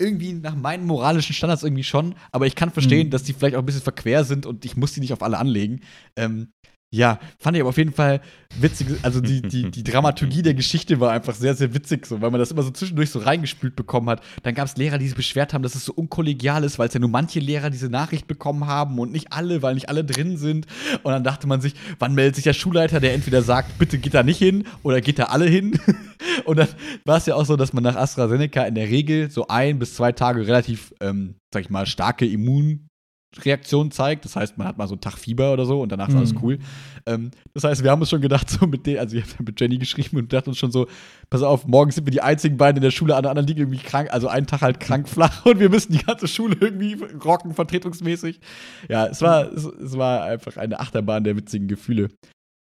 Irgendwie nach meinen moralischen Standards irgendwie schon, aber ich kann verstehen, mhm. dass die vielleicht auch ein bisschen verquer sind und ich muss die nicht auf alle anlegen. Ähm, ja, fand ich aber auf jeden Fall witzig. Also die, die, die Dramaturgie der Geschichte war einfach sehr, sehr witzig, so, weil man das immer so zwischendurch so reingespült bekommen hat. Dann gab es Lehrer, die sich beschwert haben, dass es so unkollegial ist, weil es ja nur manche Lehrer diese Nachricht bekommen haben und nicht alle, weil nicht alle drin sind. Und dann dachte man sich, wann meldet sich der Schulleiter, der entweder sagt, bitte geht da nicht hin oder geht da alle hin? und dann war es ja auch so, dass man nach AstraZeneca in der Regel so ein bis zwei Tage relativ, ähm, sag ich mal, starke Immun Reaktion zeigt. Das heißt, man hat mal so einen Tag Fieber oder so und danach ist alles mhm. cool. Ähm, das heißt, wir haben uns schon gedacht, so mit denen, also ich habe mit Jenny geschrieben und dachte uns schon so, pass auf, morgen sind wir die einzigen beiden in der Schule, alle anderen liegen irgendwie krank, also einen Tag halt krank flach und wir müssen die ganze Schule irgendwie rocken, vertretungsmäßig. Ja, es war, es, es war einfach eine Achterbahn der witzigen Gefühle.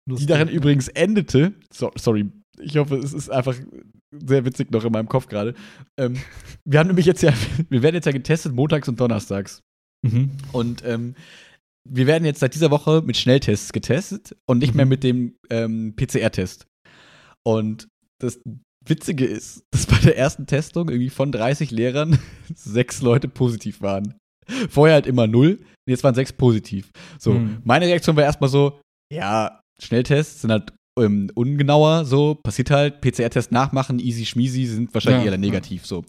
Lustig. Die darin übrigens endete, so, sorry, ich hoffe, es ist einfach sehr witzig noch in meinem Kopf gerade. Ähm, wir haben nämlich jetzt ja, wir werden jetzt ja getestet montags und donnerstags. Mhm. Und ähm, wir werden jetzt seit dieser Woche mit Schnelltests getestet und nicht mhm. mehr mit dem ähm, PCR-Test. Und das Witzige ist, dass bei der ersten Testung irgendwie von 30 Lehrern sechs Leute positiv waren. Vorher halt immer null, jetzt waren sechs positiv. So, mhm. meine Reaktion war erstmal so, ja, Schnelltests sind halt ähm, ungenauer, so, passiert halt, PCR-Test nachmachen, easy schmeasy, sind wahrscheinlich ja, eher negativ, ja. so.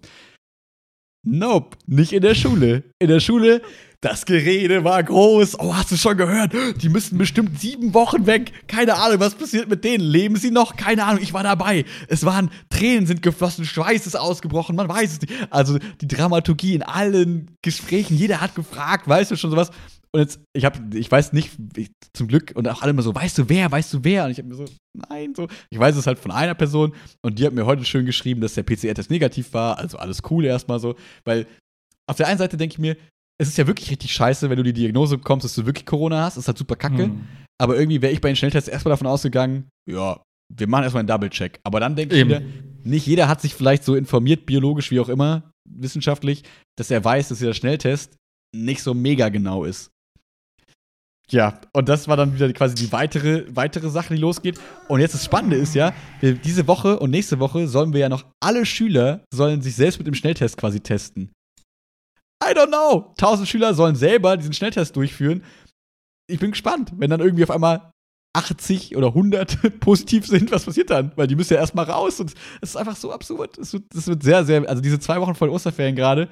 Nope, nicht in der Schule. In der Schule, das Gerede war groß. Oh, hast du schon gehört? Die müssten bestimmt sieben Wochen weg. Keine Ahnung, was passiert mit denen? Leben sie noch? Keine Ahnung, ich war dabei. Es waren Tränen sind geflossen, Schweiß ist ausgebrochen, man weiß es nicht. Also die Dramaturgie in allen Gesprächen, jeder hat gefragt, weißt du schon sowas? Und jetzt, ich habe, ich weiß nicht, ich, zum Glück, und auch alle immer so, weißt du wer, weißt du wer? Und ich habe mir so, nein, so. Ich weiß es halt von einer Person und die hat mir heute schön geschrieben, dass der PCR-Test negativ war, also alles cool erstmal so, weil auf der einen Seite denke ich mir, es ist ja wirklich richtig scheiße, wenn du die Diagnose bekommst, dass du wirklich Corona hast, das ist halt super kacke. Mhm. Aber irgendwie wäre ich bei den Schnelltests erstmal davon ausgegangen, ja, wir machen erstmal einen Double-Check. Aber dann denke ich wieder, nicht jeder hat sich vielleicht so informiert, biologisch wie auch immer, wissenschaftlich, dass er weiß, dass dieser Schnelltest nicht so mega genau ist. Ja, und das war dann wieder quasi die weitere, weitere Sache, die losgeht. Und jetzt das Spannende ist ja, diese Woche und nächste Woche sollen wir ja noch alle Schüler sollen sich selbst mit dem Schnelltest quasi testen. I don't know. 1000 Schüler sollen selber diesen Schnelltest durchführen. Ich bin gespannt, wenn dann irgendwie auf einmal 80 oder 100 positiv sind, was passiert dann? Weil die müssen ja erstmal raus und es ist einfach so absurd. Es wird, es wird sehr, sehr, also diese zwei Wochen vor den Osterferien gerade,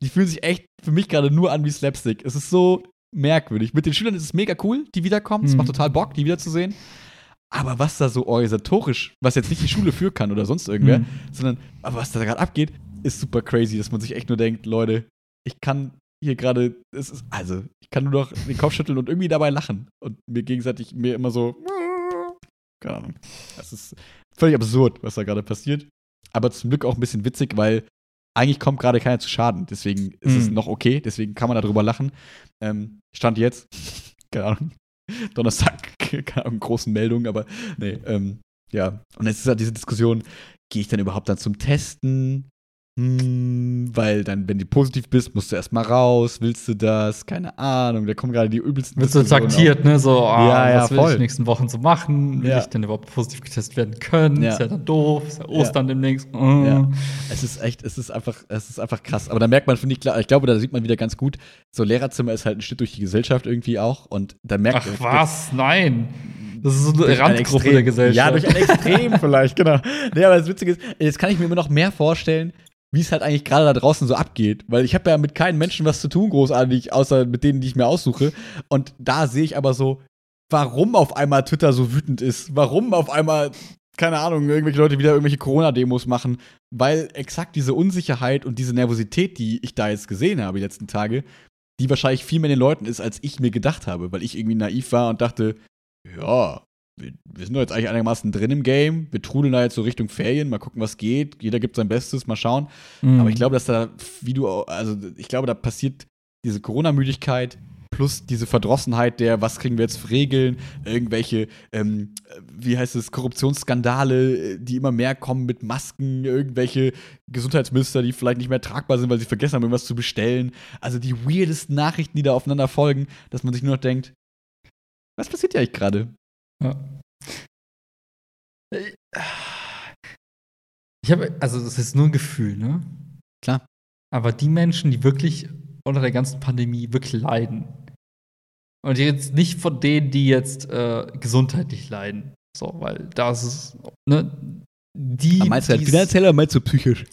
die fühlen sich echt für mich gerade nur an wie Slapstick. Es ist so merkwürdig. Mit den Schülern ist es mega cool, die wiederkommen. Es mhm. macht total Bock, die wiederzusehen. Aber was da so organisatorisch, was jetzt nicht die Schule für kann oder sonst irgendwer, mhm. sondern aber was da gerade abgeht, ist super crazy, dass man sich echt nur denkt, Leute, ich kann hier gerade, es ist, also, ich kann nur noch den Kopf schütteln und irgendwie dabei lachen und mir gegenseitig mir immer so, keine Ahnung. Das ist völlig absurd, was da gerade passiert. Aber zum Glück auch ein bisschen witzig, weil eigentlich kommt gerade keiner zu Schaden. Deswegen ist mhm. es noch okay, deswegen kann man darüber lachen. Ähm, stand jetzt, keine Ahnung, Donnerstag, keine Ahnung, großen Meldungen, aber nee, ähm, ja. Und jetzt ist halt diese Diskussion, gehe ich dann überhaupt dann zum Testen? Hm, weil dann, wenn du positiv bist, musst du erstmal raus, willst du das? Keine Ahnung, da kommen gerade die übelsten Wird so taktiert, ne? So, ah, ja, ja, was will voll. ich in den nächsten Wochen so machen? Will ja. ich denn überhaupt positiv getestet werden können? Ist ja dann doof, ist ja Ostern demnächst. Mm. Ja. Es ist echt, es ist einfach, es ist einfach krass. Aber da merkt man, finde ich, klar, ich glaube, da sieht man wieder ganz gut, so Lehrerzimmer ist halt ein Schritt durch die Gesellschaft irgendwie auch. Und da merkt Ach was, nein. Das ist so eine Randgruppe der Gesellschaft. Ja, durch ein Extrem vielleicht, genau. Nee, aber das Witzige ist, jetzt kann ich mir immer noch mehr vorstellen, wie es halt eigentlich gerade da draußen so abgeht. Weil ich habe ja mit keinen Menschen was zu tun, großartig, außer mit denen, die ich mir aussuche. Und da sehe ich aber so, warum auf einmal Twitter so wütend ist. Warum auf einmal, keine Ahnung, irgendwelche Leute wieder irgendwelche Corona-Demos machen. Weil exakt diese Unsicherheit und diese Nervosität, die ich da jetzt gesehen habe die letzten Tage, die wahrscheinlich viel mehr den Leuten ist, als ich mir gedacht habe. Weil ich irgendwie naiv war und dachte, ja, wir, wir sind doch jetzt eigentlich einigermaßen drin im Game. Wir trudeln da jetzt so Richtung Ferien, mal gucken, was geht. Jeder gibt sein Bestes, mal schauen. Mhm. Aber ich glaube, dass da, wie du, also ich glaube, da passiert diese Corona-Müdigkeit plus diese Verdrossenheit der, was kriegen wir jetzt für Regeln, irgendwelche, ähm, wie heißt es, Korruptionsskandale, die immer mehr kommen mit Masken, irgendwelche Gesundheitsminister, die vielleicht nicht mehr tragbar sind, weil sie vergessen haben, irgendwas zu bestellen. Also die weirdesten Nachrichten, die da aufeinander folgen, dass man sich nur noch denkt, was passiert ja eigentlich gerade? Ja. Ich habe, also das ist nur ein Gefühl, ne? Klar. Aber die Menschen, die wirklich unter der ganzen Pandemie wirklich leiden. Und jetzt nicht von denen, die jetzt äh, gesundheitlich leiden. So, weil das ist, ne? Die. Aber meinst du halt finanziell oder meinst du psychisch?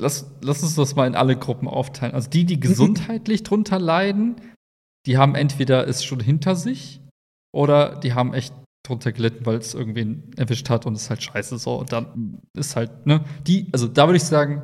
Lass, lass uns das mal in alle Gruppen aufteilen. Also die, die gesundheitlich drunter leiden, die haben entweder es schon hinter sich oder die haben echt drunter gelitten, weil es irgendwen erwischt hat und es halt scheiße so. Und dann ist halt, ne, die, also da würde ich sagen,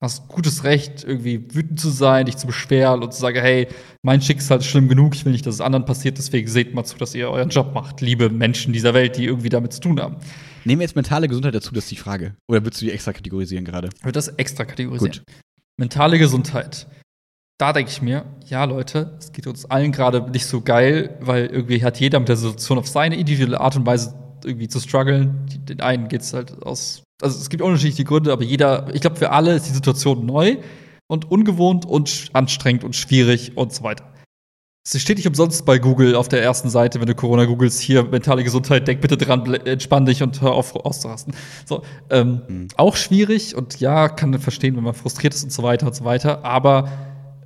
hast gutes Recht, irgendwie wütend zu sein, dich zu beschweren und zu sagen, hey, mein Schicksal ist schlimm genug, ich will nicht, dass es anderen passiert, deswegen seht mal zu, dass ihr euren Job macht, liebe Menschen dieser Welt, die irgendwie damit zu tun haben. Nehmen wir jetzt mentale Gesundheit dazu, das ist die Frage. Oder würdest du die extra kategorisieren gerade? Ich würde das extra kategorisieren. Gut. Mentale Gesundheit da denke ich mir, ja, Leute, es geht uns allen gerade nicht so geil, weil irgendwie hat jeder mit der Situation auf seine individuelle Art und Weise irgendwie zu strugglen. Den einen geht es halt aus also es gibt unterschiedliche Gründe, aber jeder, ich glaube, für alle ist die Situation neu und ungewohnt und anstrengend und schwierig und so weiter. Es steht nicht umsonst bei Google auf der ersten Seite, wenn du Corona googelst, hier mentale Gesundheit, denk bitte dran, entspann dich und hör auf auszurasten. So, ähm, mhm. auch schwierig und ja, kann verstehen, wenn man frustriert ist und so weiter und so weiter, aber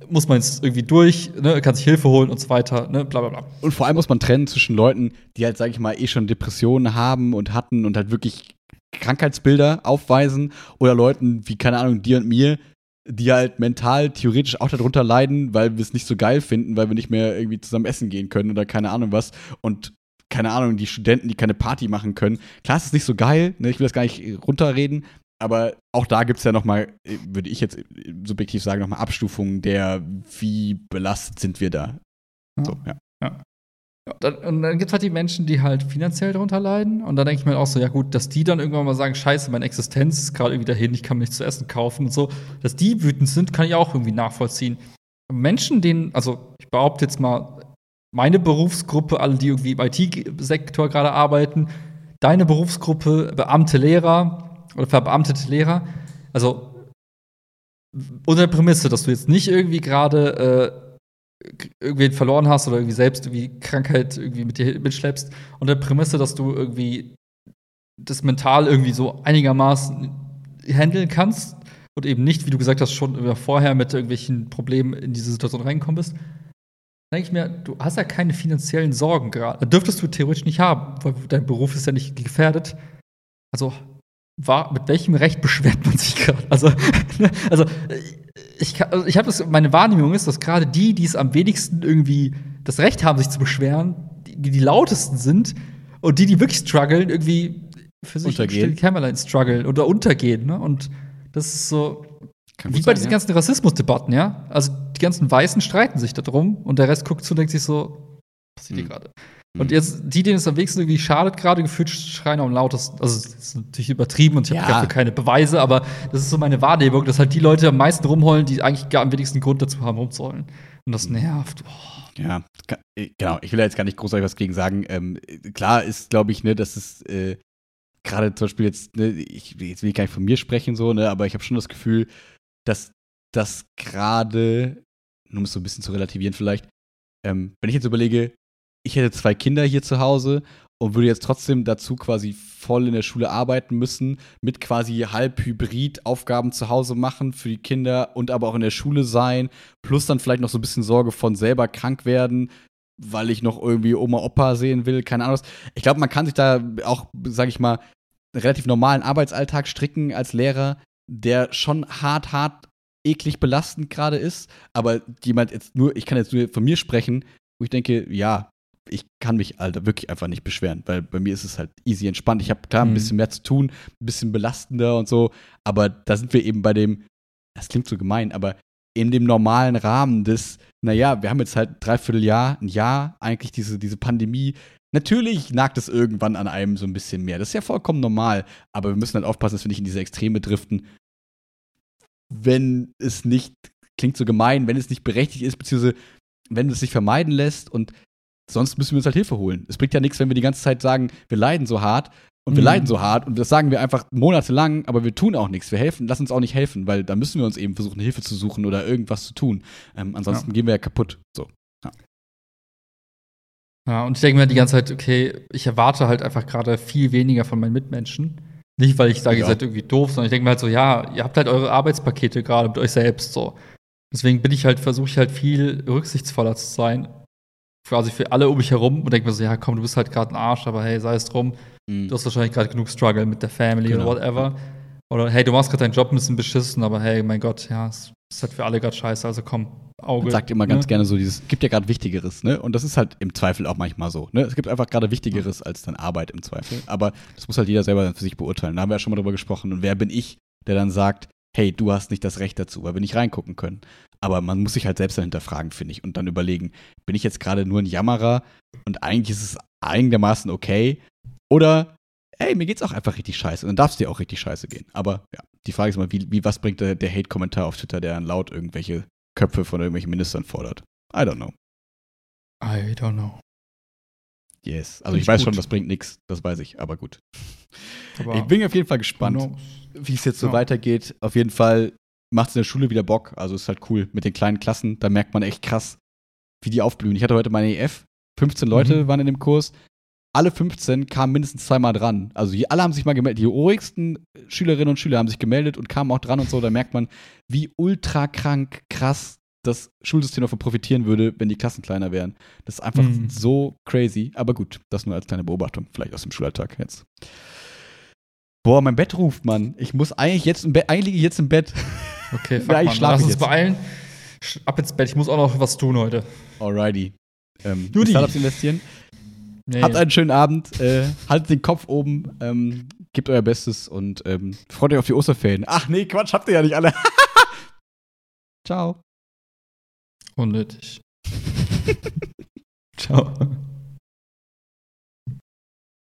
muss man jetzt irgendwie durch, ne, kann sich Hilfe holen und so weiter, ne, bla bla bla. Und vor allem muss man trennen zwischen Leuten, die halt, sag ich mal, eh schon Depressionen haben und hatten und halt wirklich Krankheitsbilder aufweisen oder Leuten wie, keine Ahnung, dir und mir, die halt mental theoretisch auch darunter leiden, weil wir es nicht so geil finden, weil wir nicht mehr irgendwie zusammen essen gehen können oder keine Ahnung was. Und keine Ahnung, die Studenten, die keine Party machen können. Klar, es ist nicht so geil, ne? ich will das gar nicht runterreden, aber auch da gibt es ja noch mal, würde ich jetzt subjektiv sagen, noch mal Abstufungen der, wie belastet sind wir da. So, ja. ja. Dann, und dann gibt es halt die Menschen, die halt finanziell darunter leiden. Und dann denke ich mir auch so, ja gut, dass die dann irgendwann mal sagen, scheiße, meine Existenz ist gerade irgendwie dahin, ich kann mir nichts zu essen kaufen und so. Dass die wütend sind, kann ich auch irgendwie nachvollziehen. Menschen, denen, also ich behaupte jetzt mal, meine Berufsgruppe, alle, die irgendwie im IT-Sektor gerade arbeiten, deine Berufsgruppe, Beamte, Lehrer oder verbeamtete Lehrer, also unter der Prämisse, dass du jetzt nicht irgendwie gerade äh, irgendwen verloren hast oder irgendwie selbst irgendwie Krankheit irgendwie mit dir mitschleppst und der Prämisse, dass du irgendwie das mental irgendwie so einigermaßen handeln kannst und eben nicht, wie du gesagt hast, schon vorher mit irgendwelchen Problemen in diese Situation reingekommen bist, denke ich mir, du hast ja keine finanziellen Sorgen gerade. Dürftest du theoretisch nicht haben, weil dein Beruf ist ja nicht gefährdet. Also, war, mit welchem Recht beschwert man sich gerade? Also, also ich, also ich habe das, meine Wahrnehmung ist, dass gerade die, die es am wenigsten irgendwie das Recht haben, sich zu beschweren, die, die lautesten sind und die, die wirklich strugglen, irgendwie für sich untergehen. Kämmerlein strugglen oder untergehen. Ne? Und das ist so wie bei diesen ja. ganzen Rassismusdebatten, ja. Also die ganzen Weißen streiten sich darum und der Rest guckt zu und denkt sich so, was passiert hier hm. gerade? Und mhm. jetzt, die, denen es am wenigsten irgendwie schadet, gerade gefühlt schreien am lautesten. Also, das ist natürlich übertrieben und ich habe ja. dafür keine Beweise, aber das ist so meine Wahrnehmung, dass halt die Leute am meisten rumheulen, die eigentlich gar am wenigsten Grund dazu haben, rumzuheulen. Und das mhm. nervt. Oh. Ja, äh, genau. Ich will da jetzt gar nicht großartig was gegen sagen. Ähm, klar ist, glaube ich, ne, dass es äh, gerade zum Beispiel jetzt, ne, ich, jetzt will ich gar nicht von mir sprechen, so, ne, aber ich habe schon das Gefühl, dass das gerade, um es so ein bisschen zu relativieren vielleicht, ähm, wenn ich jetzt überlege, ich hätte zwei Kinder hier zu Hause und würde jetzt trotzdem dazu quasi voll in der Schule arbeiten müssen, mit quasi halb Hybrid Aufgaben zu Hause machen für die Kinder und aber auch in der Schule sein, plus dann vielleicht noch so ein bisschen Sorge von selber krank werden, weil ich noch irgendwie Oma, Opa sehen will, keine Ahnung. Ich glaube, man kann sich da auch, sag ich mal, einen relativ normalen Arbeitsalltag stricken als Lehrer, der schon hart, hart eklig belastend gerade ist, aber jemand jetzt nur, ich kann jetzt nur von mir sprechen, wo ich denke, ja, ich kann mich Alter wirklich einfach nicht beschweren, weil bei mir ist es halt easy entspannt. Ich habe klar ein mhm. bisschen mehr zu tun, ein bisschen belastender und so, aber da sind wir eben bei dem, das klingt so gemein, aber in dem normalen Rahmen des, naja, wir haben jetzt halt dreiviertel Jahr, ein Jahr eigentlich diese, diese Pandemie. Natürlich nagt es irgendwann an einem so ein bisschen mehr. Das ist ja vollkommen normal, aber wir müssen halt aufpassen, dass wir nicht in diese Extreme driften. Wenn es nicht, klingt so gemein, wenn es nicht berechtigt ist, beziehungsweise wenn es sich vermeiden lässt und Sonst müssen wir uns halt Hilfe holen. Es bringt ja nichts, wenn wir die ganze Zeit sagen, wir leiden so hart und wir mhm. leiden so hart und das sagen wir einfach monatelang, aber wir tun auch nichts. Wir helfen, lass uns auch nicht helfen, weil da müssen wir uns eben versuchen, Hilfe zu suchen oder irgendwas zu tun. Ähm, ansonsten ja. gehen wir ja kaputt. So. Ja. ja, und ich denke mir die ganze Zeit, okay, ich erwarte halt einfach gerade viel weniger von meinen Mitmenschen. Nicht, weil ich sage, ja. ihr seid irgendwie doof, sondern ich denke mir halt so, ja, ihr habt halt eure Arbeitspakete gerade mit euch selbst so. Deswegen bin ich halt, versuche ich halt viel rücksichtsvoller zu sein quasi für alle um mich herum und denke mir so, ja komm, du bist halt gerade ein Arsch, aber hey, sei es drum. Mhm. Du hast wahrscheinlich gerade genug Struggle mit der Family genau. oder whatever. Oder hey, du machst gerade deinen Job ein bisschen beschissen, aber hey, mein Gott, ja, es ist halt für alle gerade scheiße, also komm, Auge. Man sagt immer ne? ganz gerne so dieses, gibt ja gerade Wichtigeres, ne? Und das ist halt im Zweifel auch manchmal so, ne? Es gibt einfach gerade Wichtigeres als dann Arbeit im Zweifel. Aber das muss halt jeder selber für sich beurteilen. Da haben wir ja schon mal drüber gesprochen. Und wer bin ich, der dann sagt, hey, du hast nicht das Recht dazu, weil wir nicht reingucken können. Aber man muss sich halt selbst dahinter fragen, finde ich, und dann überlegen, bin ich jetzt gerade nur ein Jammerer und eigentlich ist es einigermaßen okay? Oder, ey, mir geht's auch einfach richtig scheiße und dann darf es dir auch richtig scheiße gehen. Aber ja, die Frage ist mal, wie, wie was bringt der, der Hate-Kommentar auf Twitter, der dann laut irgendwelche Köpfe von irgendwelchen Ministern fordert? I don't know. I don't know. Yes. Also ich, ich weiß gut. schon, das bringt nichts, das weiß ich, aber gut. ich bin auf jeden Fall gespannt, wie es jetzt so ja. weitergeht. Auf jeden Fall macht es in der Schule wieder Bock. Also ist halt cool mit den kleinen Klassen. Da merkt man echt krass, wie die aufblühen. Ich hatte heute meine EF. 15 Leute mhm. waren in dem Kurs. Alle 15 kamen mindestens zweimal dran. Also die, alle haben sich mal gemeldet. Die urigsten Schülerinnen und Schüler haben sich gemeldet und kamen auch dran und so. Da merkt man, wie ultra krank krass das Schulsystem davon profitieren würde, wenn die Klassen kleiner wären. Das ist einfach mhm. so crazy. Aber gut, das nur als kleine Beobachtung, vielleicht aus dem Schulalltag jetzt. Boah, mein Bett ruft, Mann. Ich muss eigentlich jetzt im Bett, eigentlich liege ich jetzt im Bett. Okay, fuck, ja, ich Lass uns jetzt. beeilen. Ab ins Bett, ich muss auch noch was tun heute. Alrighty. Ähm, Startups investieren. Nee. Habt einen schönen Abend, äh, haltet den Kopf oben, ähm, gebt euer Bestes und ähm, freut euch auf die Osterferien. Ach nee, Quatsch, habt ihr ja nicht alle. Ciao. Unnötig. Ciao.